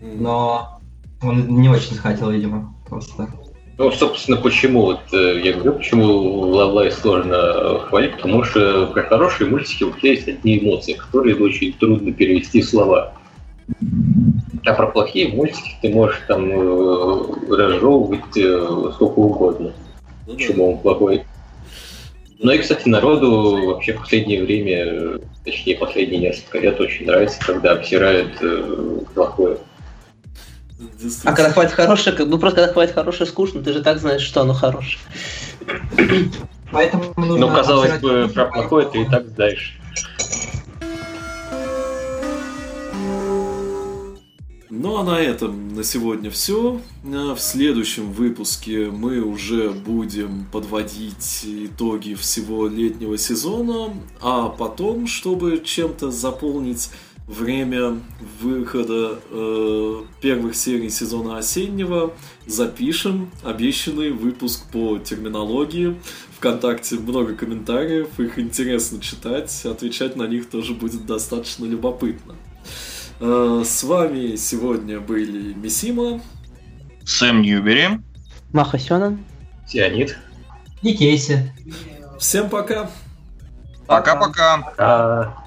Speaker 3: Но он не очень захотел, видимо, просто.
Speaker 2: Ну, собственно, почему, вот э, я говорю, почему Лавлай сложно хвалить, потому что про хорошие мультики у тебя есть одни эмоции, которые очень трудно перевести в слова. А про плохие мультики ты можешь там э, разжевывать э, сколько угодно. Ну, Почему да. он плохой. Ну и, кстати, народу вообще в последнее время, точнее, последние несколько лет очень нравится, когда обсирают э, плохое.
Speaker 5: А когда хватит хорошее, бы просто когда хватит хорошее скучно, ты же так знаешь, что оно хорошее.
Speaker 2: Поэтому нужно Ну, казалось бы, про плохое ты и так знаешь.
Speaker 1: Ну а на этом на сегодня все. В следующем выпуске мы уже будем подводить итоги всего летнего сезона, а потом, чтобы чем-то заполнить время выхода э, первых серий сезона осеннего, запишем обещанный выпуск по терминологии. Вконтакте много комментариев, их интересно читать, отвечать на них тоже будет достаточно любопытно. Э, с вами сегодня были Мисима,
Speaker 4: Сэм Ньюбери,
Speaker 5: Маха Сёнэн.
Speaker 2: Тианит.
Speaker 3: И Кейси.
Speaker 1: Всем пока.
Speaker 4: Пока-пока.